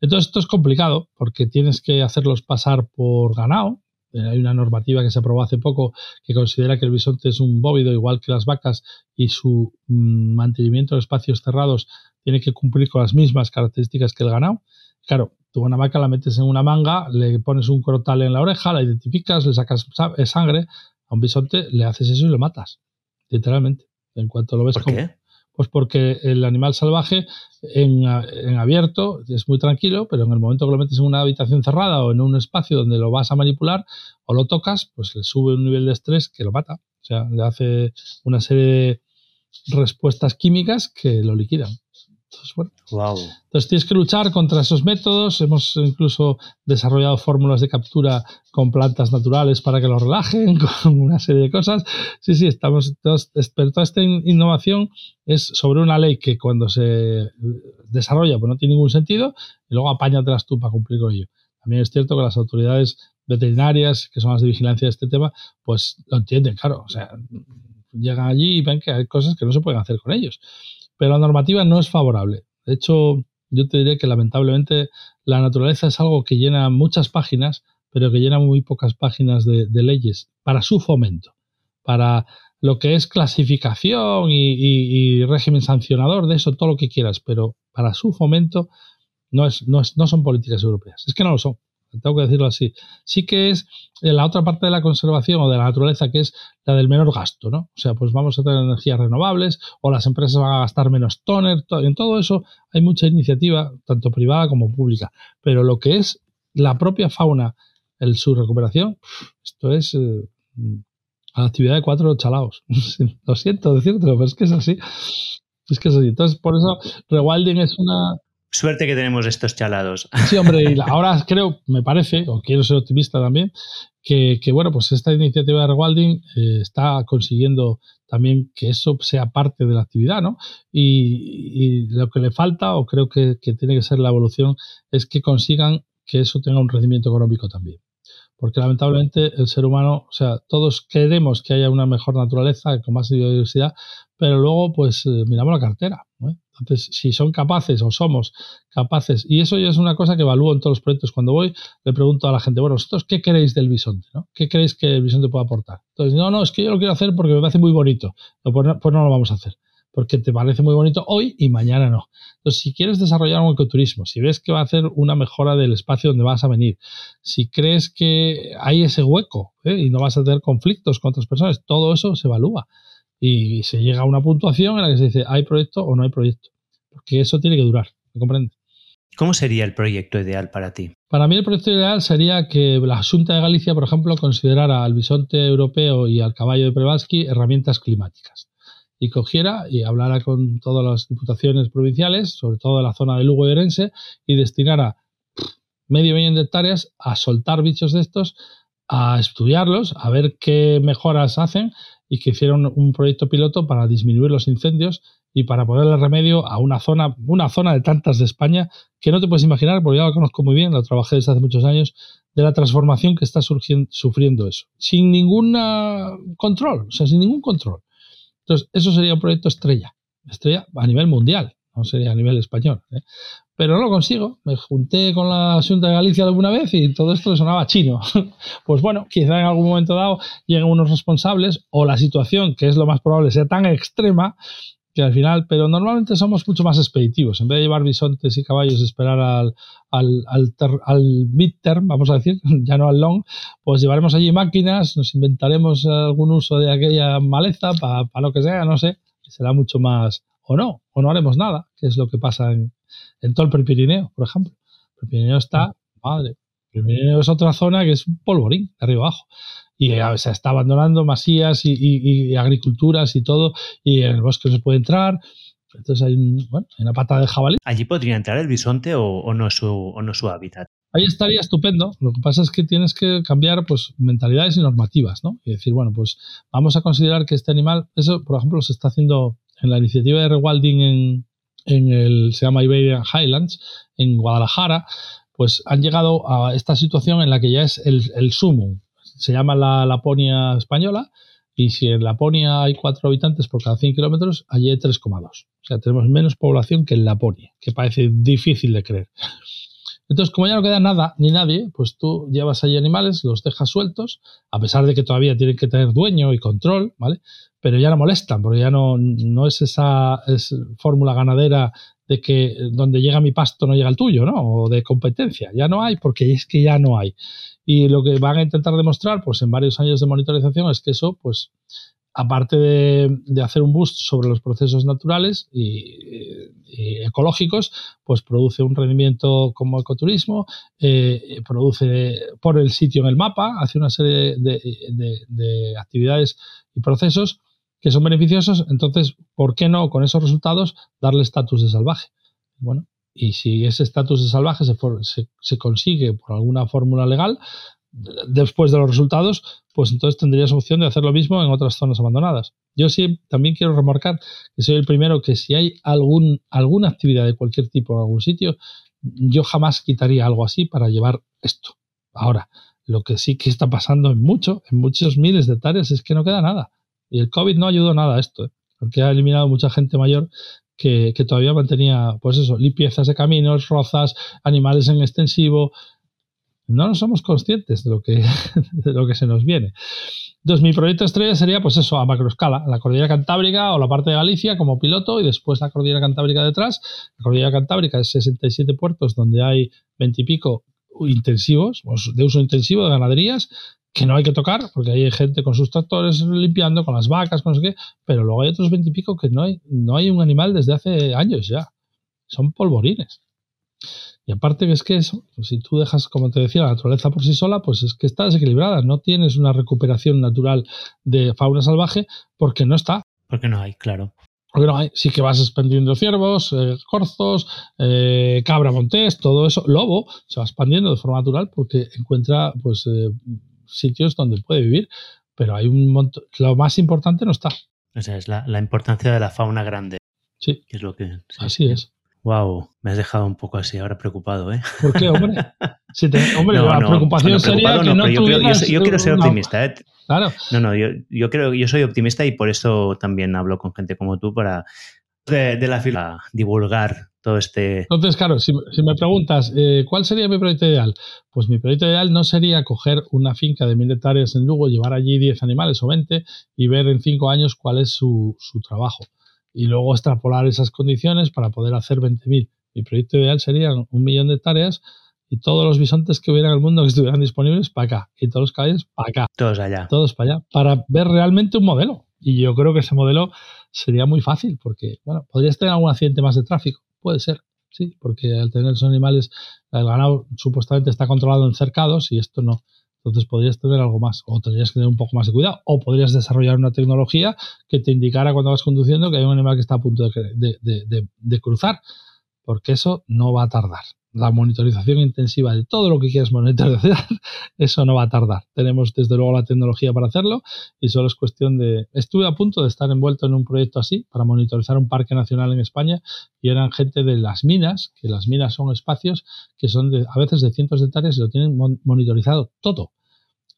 Entonces, esto es complicado porque tienes que hacerlos pasar por ganado. Eh, hay una normativa que se aprobó hace poco que considera que el bisonte es un bóvido igual que las vacas y su mm, mantenimiento en espacios cerrados tiene que cumplir con las mismas características que el ganado. Claro, tú una vaca la metes en una manga, le pones un crotal en la oreja, la identificas, le sacas sangre. A un bisonte le haces eso y lo matas. Literalmente. En cuanto lo ves ¿Por qué? Pues porque el animal salvaje en, abierto es muy tranquilo, pero en el momento que lo metes en una habitación cerrada o en un espacio donde lo vas a manipular o lo tocas, pues le sube un nivel de estrés que lo mata. O sea, le hace una serie de respuestas químicas que lo liquidan. Entonces, tienes que luchar contra esos métodos. Hemos incluso desarrollado fórmulas de captura con plantas naturales para que lo relajen, con una serie de cosas. Sí, sí, estamos. pero toda esta innovación es sobre una ley que cuando se desarrolla pues no tiene ningún sentido y luego apáñatelas tú para cumplir con ello. También es cierto que las autoridades veterinarias, que son las de vigilancia de este tema, pues lo entienden, claro. O sea, llegan allí y ven que hay cosas que no se pueden hacer con ellos pero la normativa no es favorable. De hecho, yo te diré que lamentablemente la naturaleza es algo que llena muchas páginas, pero que llena muy pocas páginas de, leyes para su fomento, para lo que es clasificación y, régimen sancionador, de eso todo lo que quieras, pero para su fomento no, es, no, es, no son políticas europeas. Es que no lo son tengo que decirlo así. Sí que es la otra parte de la conservación o de la naturaleza, que es la del menor gasto, ¿no? O sea, pues vamos a tener energías renovables o las empresas van a gastar menos toner. En todo eso hay mucha iniciativa, tanto privada como pública. Pero lo que es la propia fauna, el, su recuperación, esto es eh, la actividad de cuatro chalaos. lo siento decírtelo, pero es que es así. Es que es así. Entonces, por eso, Rewilding es una Suerte que tenemos estos chalados. Sí, hombre, y ahora creo, me parece, o quiero ser optimista también, que, bueno, pues esta iniciativa de rewilding eh, está consiguiendo también que eso sea parte de la actividad, ¿no? Y, lo que le falta, o creo que, que, tiene que ser la evolución, es que consigan que eso tenga un rendimiento económico también. Porque lamentablemente el ser humano, o sea, todos queremos que haya una mejor naturaleza, con más biodiversidad, pero luego pues eh, miramos la cartera Entonces, si son capaces o somos capaces, y eso ya es una cosa que evalúo en todos los proyectos, cuando voy le pregunto a la gente, bueno, vosotros, ¿qué queréis del bisonte? ¿Qué creéis que el bisonte puede aportar? Entonces, no, no, es que yo lo quiero hacer porque me parece muy bonito. Pues no, pues no lo vamos a hacer porque te parece muy bonito hoy y mañana no. Entonces, si quieres desarrollar un ecoturismo, si ves que va a hacer una mejora del espacio donde vas a venir, si crees que hay ese hueco ¿eh? y no vas a tener conflictos con otras personas, todo eso se evalúa y se llega a una puntuación en la que se dice hay proyecto o no hay proyecto, porque eso tiene que durar, ¿me comprendes? ¿Cómo sería el proyecto ideal para ti? Para mí el proyecto ideal sería que la Junta de Galicia, por ejemplo, considerara al bisonte europeo y al caballo de Prevalsky herramientas climáticas y cogiera y hablara con todas las diputaciones provinciales, sobre todo de la zona de Lugo y Orense, y destinara medio millón de hectáreas a soltar bichos de estos, a estudiarlos, a ver qué mejoras hacen y que hicieron un proyecto piloto para disminuir los incendios y para ponerle remedio a una zona, una zona de tantas de España que no te puedes imaginar, porque ya lo conozco muy bien, lo trabajé desde hace muchos años, de la transformación que está surgiendo, sufriendo eso, sin ningún control, o sea, sin ningún control. Entonces, eso sería un proyecto estrella, estrella a nivel mundial, no sería a nivel español. ¿eh? Pero no lo consigo. Me junté con la Junta de Galicia alguna vez y todo esto sonaba chino. pues bueno, quizá en algún momento dado lleguen unos responsables o la situación, que es lo más probable, sea tan extrema que al final, pero normalmente somos mucho más expeditivos. En vez de llevar bisontes y caballos, esperar al, al, al, al midterm, vamos a decir, ya no al long, pues llevaremos allí máquinas, nos inventaremos algún uso de aquella maleza para lo que sea, no sé, será mucho más, o no, o no haremos nada, que es lo que pasa en, en todo el Prepirineo, por ejemplo. El Prepirineo está, madre, el Prepirineo es otra zona que es un polvorín, de arriba abajo y se está abandonando masías y, agriculturas y todo, y en el bosque no se puede entrar. Entonces hay, una pata de jabalí. ¿Allí podría entrar el bisonte o, no es su, o no su hábitat? Ahí estaría estupendo. Lo que pasa es que tienes que cambiar pues, mentalidades y normativas, ¿no? Y decir, bueno, pues vamos a considerar que este animal, eso, por ejemplo, se está haciendo en la iniciativa de rewilding en, en el, se llama Iberian Highlands, en Guadalajara, pues han llegado a esta situación en la que ya es el, el sumo se llama la Laponia española y si en Laponia hay cuatro habitantes por cada 100 kilómetros, allí hay 3,2. O sea, tenemos menos población que en Laponia, que parece difícil de creer. Entonces, como ya no queda nada ni nadie, pues tú llevas allí animales, los dejas sueltos, a pesar de que todavía tienen que tener dueño y control, ¿vale? Pero ya no molestan, porque ya no, no es esa fórmula ganadera de que donde llega mi pasto no llega el tuyo, ¿no? O de competencia. Ya no hay, porque es que ya no hay. Y lo que van a intentar demostrar, pues en varios años de monitorización, es que eso, pues, aparte de, hacer un boost sobre los procesos naturales y, ecológicos, pues produce un rendimiento como ecoturismo, eh, produce, pone el sitio en el mapa, hace una serie de, actividades y procesos que son beneficiosos, entonces, ¿por qué no con esos resultados darle estatus de salvaje? Bueno, y si ese estatus de salvaje se, se, consigue por alguna fórmula legal, después de los resultados, pues entonces tendrías opción de hacer lo mismo en otras zonas abandonadas. Yo sí también quiero remarcar que soy el primero que si hay algún, alguna actividad de cualquier tipo en algún sitio, yo jamás quitaría algo así para llevar esto. Ahora, lo que sí que está pasando en mucho, en muchos miles de hectáreas, es que no queda nada. Y el COVID no ayudó nada a esto, ¿eh? porque ha eliminado mucha gente mayor que, todavía mantenía, pues eso, limpiezas de caminos, rozas, animales en extensivo. No somos conscientes de lo que, de lo que se nos viene. Entonces, mi proyecto estrella sería, pues eso, a macroescala, la cordillera cantábrica o la parte de Galicia como piloto y después la cordillera cantábrica detrás. La cordillera cantábrica es 67 puertos donde hay 20 y pico intensivos, pues, de uso intensivo de ganaderías, que no hay que tocar, porque hay gente con sus tractores limpiando, con las vacas, con no sé qué, pero luego hay otros veintipico que no hay, no hay un animal desde hace años ya. Son polvorines. Y aparte que es que eso, pues si tú dejas, como te decía, la naturaleza por sí sola, pues es que está desequilibrada. No tienes una recuperación natural de fauna salvaje porque no está. Porque no hay, claro. Porque no hay. Sí que vas expandiendo ciervos, eh, corzos, eh, cabra montés, todo eso. Lobo se va expandiendo de forma natural porque encuentra pues eh, sitios donde puede vivir, pero hay un montón, lo más importante no está. O sea, es la, importancia de la fauna grande. Sí. es lo que, así es. Wow, me has dejado un poco así ahora preocupado, ¿eh? ¿Por qué, hombre? hombre, la preocupación sería que no, yo, yo, quiero ser optimista, ¿eh? Claro. No, no, yo, yo creo yo soy optimista y por eso también hablo con gente como tú para de, la fila divulgar todo este... Entonces, claro, si, me preguntas, eh, ¿cuál sería mi proyecto ideal? Pues mi proyecto ideal no sería coger una finca de mil hectáreas en Lugo, llevar allí 10 animales o 20 y ver en 5 años cuál es su, su trabajo. Y luego extrapolar esas condiciones para poder hacer 20.000. Mi proyecto ideal sería un millón de hectáreas y todos los bisontes que hubiera en el mundo que estuvieran disponibles para acá y todos los caballos para acá. Todos allá. Todos para allá, para ver realmente un modelo. Y yo creo que ese modelo sería muy fácil porque, bueno, podrías tener algún accidente más de tráfico, puede ser, sí, porque al tener esos animales, el ganado supuestamente está controlado en cercados y esto no. Entonces podrías tener algo más, o tendrías que tener un poco más de cuidado, o podrías desarrollar una tecnología que te indicara cuando vas conduciendo que hay un animal que está a punto de cruzar, porque eso no va a tardar la monitorización intensiva de todo lo que quieras monitorizar, eso no va a tardar. Tenemos desde luego la tecnología para hacerlo y solo es cuestión de... Estuve a punto de estar envuelto en un proyecto así para monitorizar un parque nacional en España y eran gente de las minas, que las minas son espacios que son de, a veces de cientos de hectáreas y lo tienen monitorizado todo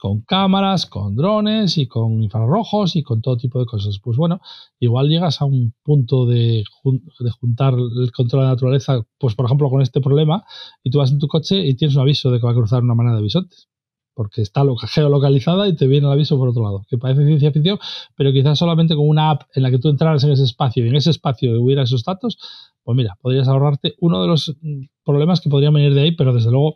con cámaras, con drones y con infrarrojos y con todo tipo de cosas. Pues bueno, igual llegas a un punto de, juntar el control de la naturaleza, pues por ejemplo con este problema, y tú vas en tu coche y tienes un aviso de que va a cruzar una manada de bisontes. Porque está geolocalizada y te viene el aviso por otro lado. Que parece ciencia ficción, pero quizás solamente con una app en la que tú entraras en ese espacio y en ese espacio hubiera esos datos, pues mira, podrías ahorrarte uno de los problemas que podrían venir de ahí, pero desde luego,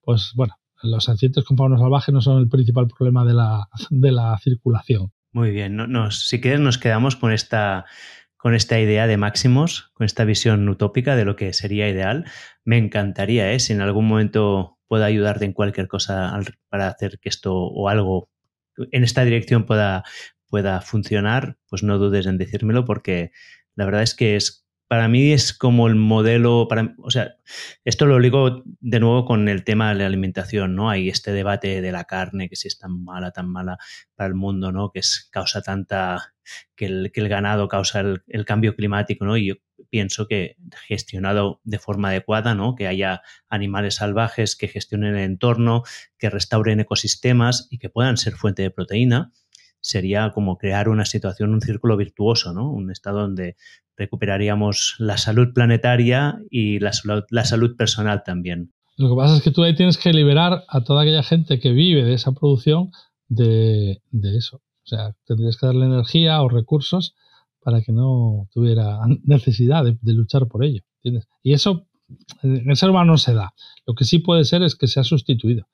pues bueno, los accidentes con fauna salvaje no son el principal problema de la, de la circulación. Muy bien, no, si quieres nos quedamos con esta, con esta idea de máximos, con esta visión utópica de lo que sería ideal. Me encantaría, ¿eh? si en algún momento pueda ayudarte en cualquier cosa para hacer que esto o algo en esta dirección pueda, pueda funcionar, pues no dudes en decírmelo porque la verdad es que es para mí es como el modelo, para, o sea, esto lo ligo de nuevo con el tema de la alimentación, ¿no? Hay este debate de la carne, que si es tan mala, tan mala para el mundo, ¿no? Que es, causa tanta, que el, que el ganado causa el, el, cambio climático, ¿no? Y yo pienso que gestionado de forma adecuada, ¿no? Que haya animales salvajes que gestionen el entorno, que restauren ecosistemas y que puedan ser fuente de proteína, sería como crear una situación, un círculo virtuoso, ¿no? Un estado donde recuperaríamos la salud planetaria y la, salud personal también. Lo que pasa es que tú ahí tienes que liberar a toda aquella gente que vive de esa producción de, eso. O sea, tendrías que darle energía o recursos para que no tuviera necesidad de, luchar por ello. Y eso en el ser humano no se da. Lo que sí puede ser es que sea sustituido.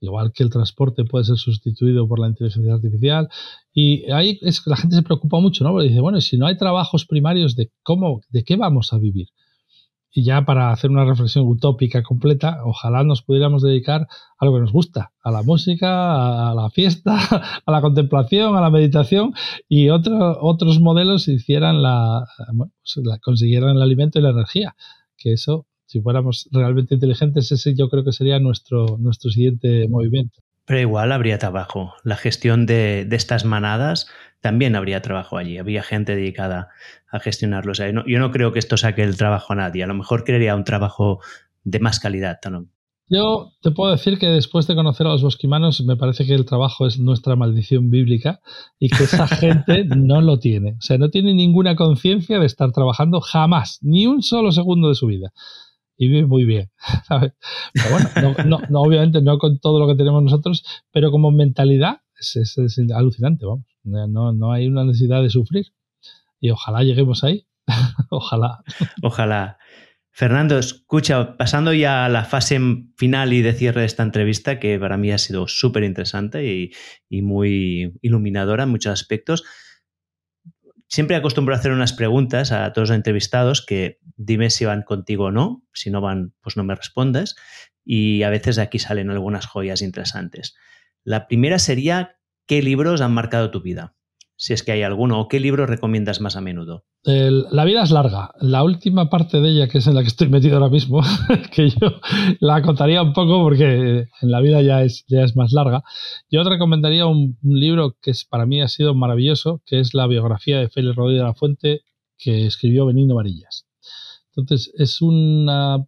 Igual que el transporte puede ser sustituido por la inteligencia artificial. Y ahí es que la gente se preocupa mucho, ¿no? Porque dice, bueno, si no hay trabajos primarios de cómo, de qué vamos a vivir. Y ya para hacer una reflexión utópica completa, ojalá nos pudiéramos dedicar a lo que nos gusta, a la música, a la fiesta, a la contemplación, a la meditación y otros modelos hicieran la, pues consiguieran el alimento y la energía, que eso si fuéramos realmente inteligentes, ese yo creo que sería nuestro, nuestro siguiente movimiento. Pero igual habría trabajo. La gestión de, estas manadas también habría trabajo allí. Había gente dedicada a gestionarlo. yo no creo que esto saque el trabajo a nadie. A lo mejor crearía un trabajo de más calidad. Yo te puedo decir que después de conocer a los bosquimanos, me parece que el trabajo es nuestra maldición bíblica y que esa gente no lo tiene. O sea, no tiene ninguna conciencia de estar trabajando jamás, ni un solo segundo de su vida y vive muy bien, ¿sabes? Pero bueno, no, obviamente no con todo lo que tenemos nosotros, pero como mentalidad es, alucinante, vamos. No, no hay una necesidad de sufrir. Y ojalá lleguemos ahí. ojalá. Ojalá. Fernando, escucha, pasando ya a la fase final y de cierre de esta entrevista, que para mí ha sido súper interesante y, y, muy iluminadora en muchos aspectos, siempre acostumbro a hacer unas preguntas a todos los entrevistados que dime si van contigo o no, si no van, pues no me respondas, y a veces de aquí salen algunas joyas interesantes. La primera sería, ¿qué libros han marcado tu vida? Si es que hay alguno, o qué libro recomiendas más a menudo. la vida es larga. La última parte de ella, que es en la que estoy metido ahora mismo, que yo la contaría un poco porque en la vida ya es, ya es más larga. Yo te recomendaría un, libro que es, para mí ha sido maravilloso, que es la biografía de Félix Rodríguez de la Fuente, que escribió Benigno Varillas. Entonces, es una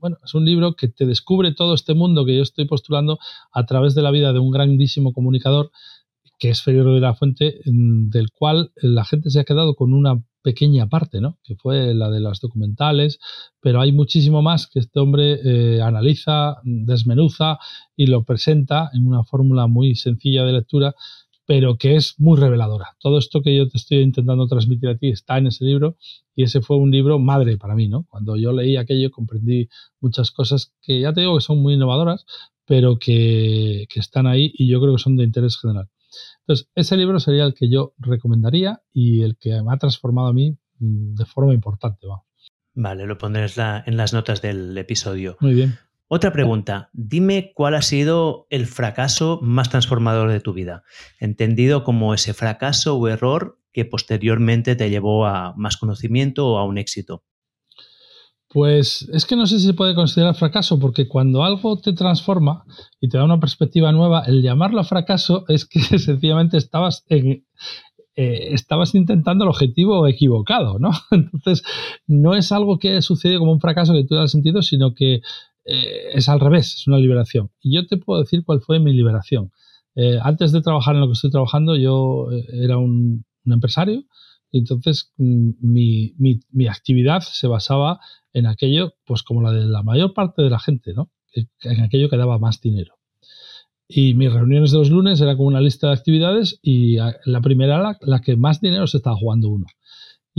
bueno, es un libro que te descubre todo este mundo que yo estoy postulando a través de la vida de un grandísimo comunicador que es Feriero de la Fuente, del cual la gente se ha quedado con una pequeña parte, ¿no? que fue la de las documentales, pero hay muchísimo más que este hombre eh, analiza, desmenuza y lo presenta en una fórmula muy sencilla de lectura, pero que es muy reveladora. Todo esto que yo te estoy intentando transmitir a ti está en ese libro y ese fue un libro madre para mí. ¿no? Cuando yo leí aquello comprendí muchas cosas que ya te digo que son muy innovadoras, pero que están ahí y yo creo que son de interés general. Entonces, ese libro sería el que yo recomendaría y el que me ha transformado a mí mm, de forma importante. Vale, lo pondré en las notas del episodio. Muy bien. Otra pregunta, dime cuál ha sido el fracaso más transformador de tu vida, entendido como ese fracaso o error que posteriormente te llevó a más conocimiento o a un éxito. Pues es que no sé si se puede considerar fracaso, porque cuando algo te transforma y te da una perspectiva nueva, el llamarlo fracaso es que sencillamente estabas en, eh, estabas intentando el objetivo equivocado, ¿no? Entonces, no es algo que sucede como un fracaso que tú has sentido, sino que eh, es al revés, es una liberación. Y yo te puedo decir cuál fue mi liberación. Eh, antes de trabajar en lo que estoy trabajando, yo era un, un empresario y entonces mm, mi, mi, mi, actividad se basaba en aquello, pues como la de la mayor parte de la gente, ¿no? En aquello que daba más dinero. Y mis reuniones de los lunes era como una lista de actividades y la primera la, la que más dinero se estaba jugando uno.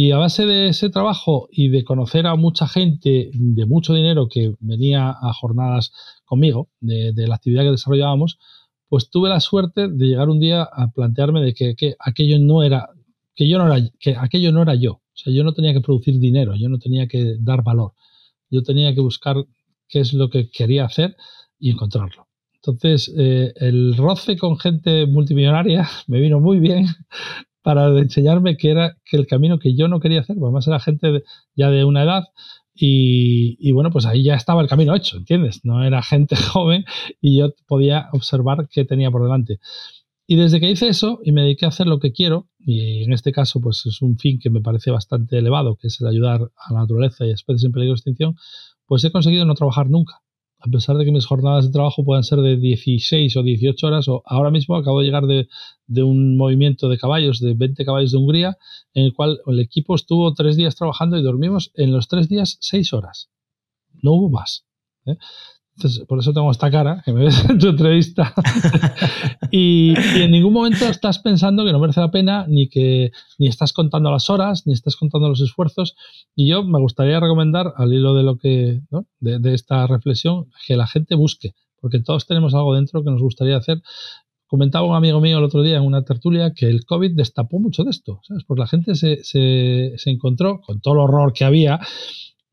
Y a base de ese trabajo y de conocer a mucha gente de mucho dinero que venía a jornadas conmigo, de, la actividad que desarrollábamos, pues tuve la suerte de llegar un día a plantearme de que, que aquello no era que yo no que aquello no era yo. O sea, yo no tenía que producir dinero, yo no tenía que dar valor. Yo tenía que buscar qué es lo que quería hacer y encontrarlo. Entonces, eh, el roce con gente multimillonaria me vino muy bien para enseñarme que era que el camino que yo no quería hacer, además era gente ya de una edad y, y, bueno, pues ahí ya estaba el camino hecho, ¿entiendes? No era gente joven y yo podía observar qué tenía por delante. Y desde que hice eso y me dediqué a hacer lo que quiero, y en este caso pues es un fin que me parece bastante elevado, que es el ayudar a la naturaleza y a especies en peligro de extinción, pues he conseguido no trabajar nunca. A pesar de que mis jornadas de trabajo puedan ser de 16 o 18 horas, o ahora mismo acabo de llegar de, un movimiento de caballos, de 20 caballos de Hungría, en el cual el equipo estuvo tres días trabajando y dormimos en los tres días seis horas. No hubo más. ¿eh? Por eso tengo esta cara, que me ves en tu entrevista. y, en ningún momento estás pensando que no merece la pena, ni que ni estás contando las horas, ni estás contando los esfuerzos. Y yo me gustaría recomendar, al hilo de lo que, de, de esta reflexión, que la gente busque, porque todos tenemos algo dentro que nos gustaría hacer. Comentaba un amigo mío el otro día en una tertulia que el COVID destapó mucho de esto, ¿sabes? Porque la gente se, se, se encontró con todo el horror que había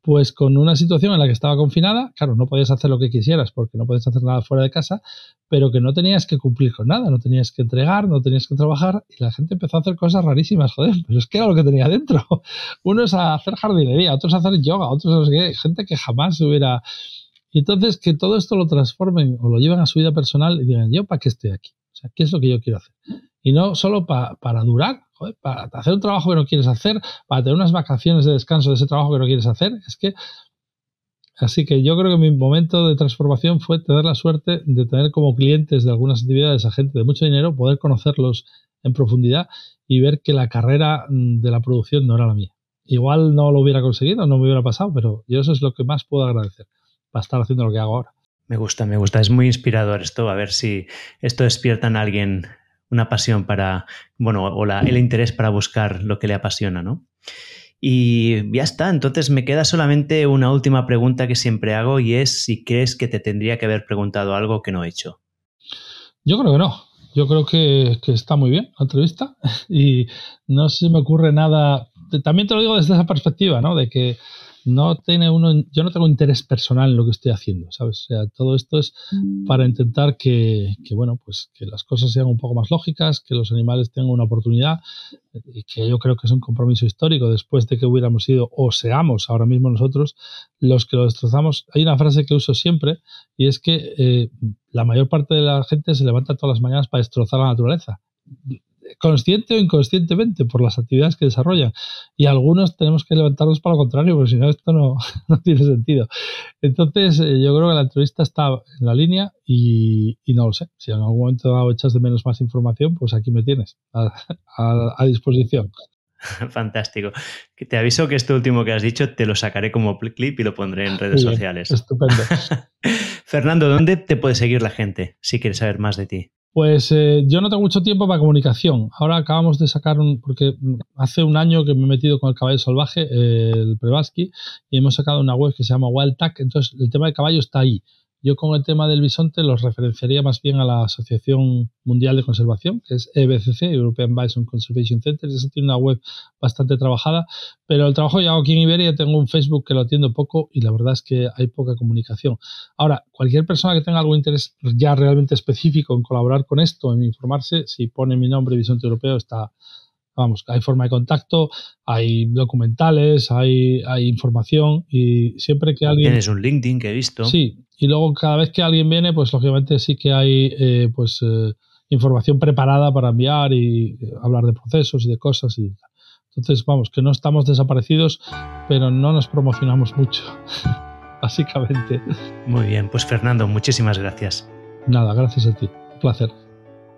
pues con una situación en la que estaba confinada, claro, no podías hacer lo que quisieras porque no podías hacer nada fuera de casa, pero que no tenías que cumplir con nada, no tenías que entregar, no tenías que trabajar y la gente empezó a hacer cosas rarísimas, joder, pero es que era lo que tenía dentro. Uno es a hacer jardinería, otros a hacer yoga, otros a no gente que jamás hubiera... Y entonces que todo esto lo transformen o lo lleven a su vida personal y digan, yo para qué estoy aquí, o sea, ¿qué es lo que yo quiero hacer? Y no solo para durar, para hacer un trabajo que no quieres hacer, para tener unas vacaciones de descanso de ese trabajo que no quieres hacer, es que... Así que yo creo que mi momento de transformación fue tener la suerte de tener como clientes de algunas actividades a gente de mucho dinero, poder conocerlos en profundidad y ver que la carrera mm, de la producción no era la mía. Igual no lo hubiera conseguido, no me hubiera pasado, pero yo eso es lo que más puedo agradecer para estar haciendo lo que hago ahora. Me gusta, me gusta. Es muy inspirador esto. A ver si esto despierta en alguien una pasión para, bueno, o el interés para buscar lo que le apasiona, ¿no? Y ya está, entonces me queda solamente una última pregunta que siempre hago y es si crees que te tendría que haber preguntado algo que no he hecho. Yo creo que no. Yo creo que, que está muy bien la entrevista y no se me ocurre nada. También te lo digo desde esa perspectiva, ¿no? De que no tiene uno, yo no tengo interés personal en lo que estoy haciendo, ¿sabes? O sea, todo esto es para intentar que, que, bueno, pues que las cosas sean un poco más lógicas, que los animales tengan una oportunidad y que yo creo que es un compromiso histórico después de que hubiéramos sido o seamos ahora mismo nosotros los que lo destrozamos. Hay una frase que uso siempre y es que eh, la mayor parte de la gente se levanta todas las mañanas para destrozar la naturaleza consciente o inconscientemente por las actividades que desarrollan. Y algunos tenemos que levantarnos para lo contrario, porque si no, esto no, no tiene sentido. Entonces, eh, yo creo que la entrevista está en la línea y, no lo sé. Si en algún momento echas de menos más información, pues aquí me tienes a, disposición. Fantástico. Te aviso que este último que has dicho te lo sacaré como clip y lo pondré en redes sociales. Estupendo. Fernando, ¿dónde te puede seguir la gente si quiere saber más de ti? Pues eh, yo no tengo mucho tiempo para comunicación. Ahora acabamos de sacar un, porque hace un año que me he metido con el caballo salvaje, el Prevaski, y hemos sacado una web que se llama Wild Entonces el tema del caballo está ahí. Yo con el tema del bisonte los referenciaría más bien a la Asociación Mundial de Conservación, que es EBCC, European Bison Conservation Center. Esa tiene una web bastante trabajada, pero el trabajo que hago aquí en Iberia tengo un Facebook que lo atiendo poco y la verdad es que hay poca comunicación. Ahora, cualquier persona que tenga algún interés ya realmente específico en colaborar con esto, en informarse, si pone mi nombre Bisonte Europeo, está, vamos, hay forma de contacto, hay documentales, hay, hay información y siempre que alguien... Tienes un LinkedIn que he visto. Sí, y luego cada vez que alguien viene, pues lógicamente sí que hay eh, pues eh, información preparada para enviar y eh, hablar de procesos y de cosas y entonces vamos que no estamos desaparecidos pero no nos promocionamos mucho básicamente. Muy bien pues Fernando muchísimas gracias. Nada gracias a ti. Un placer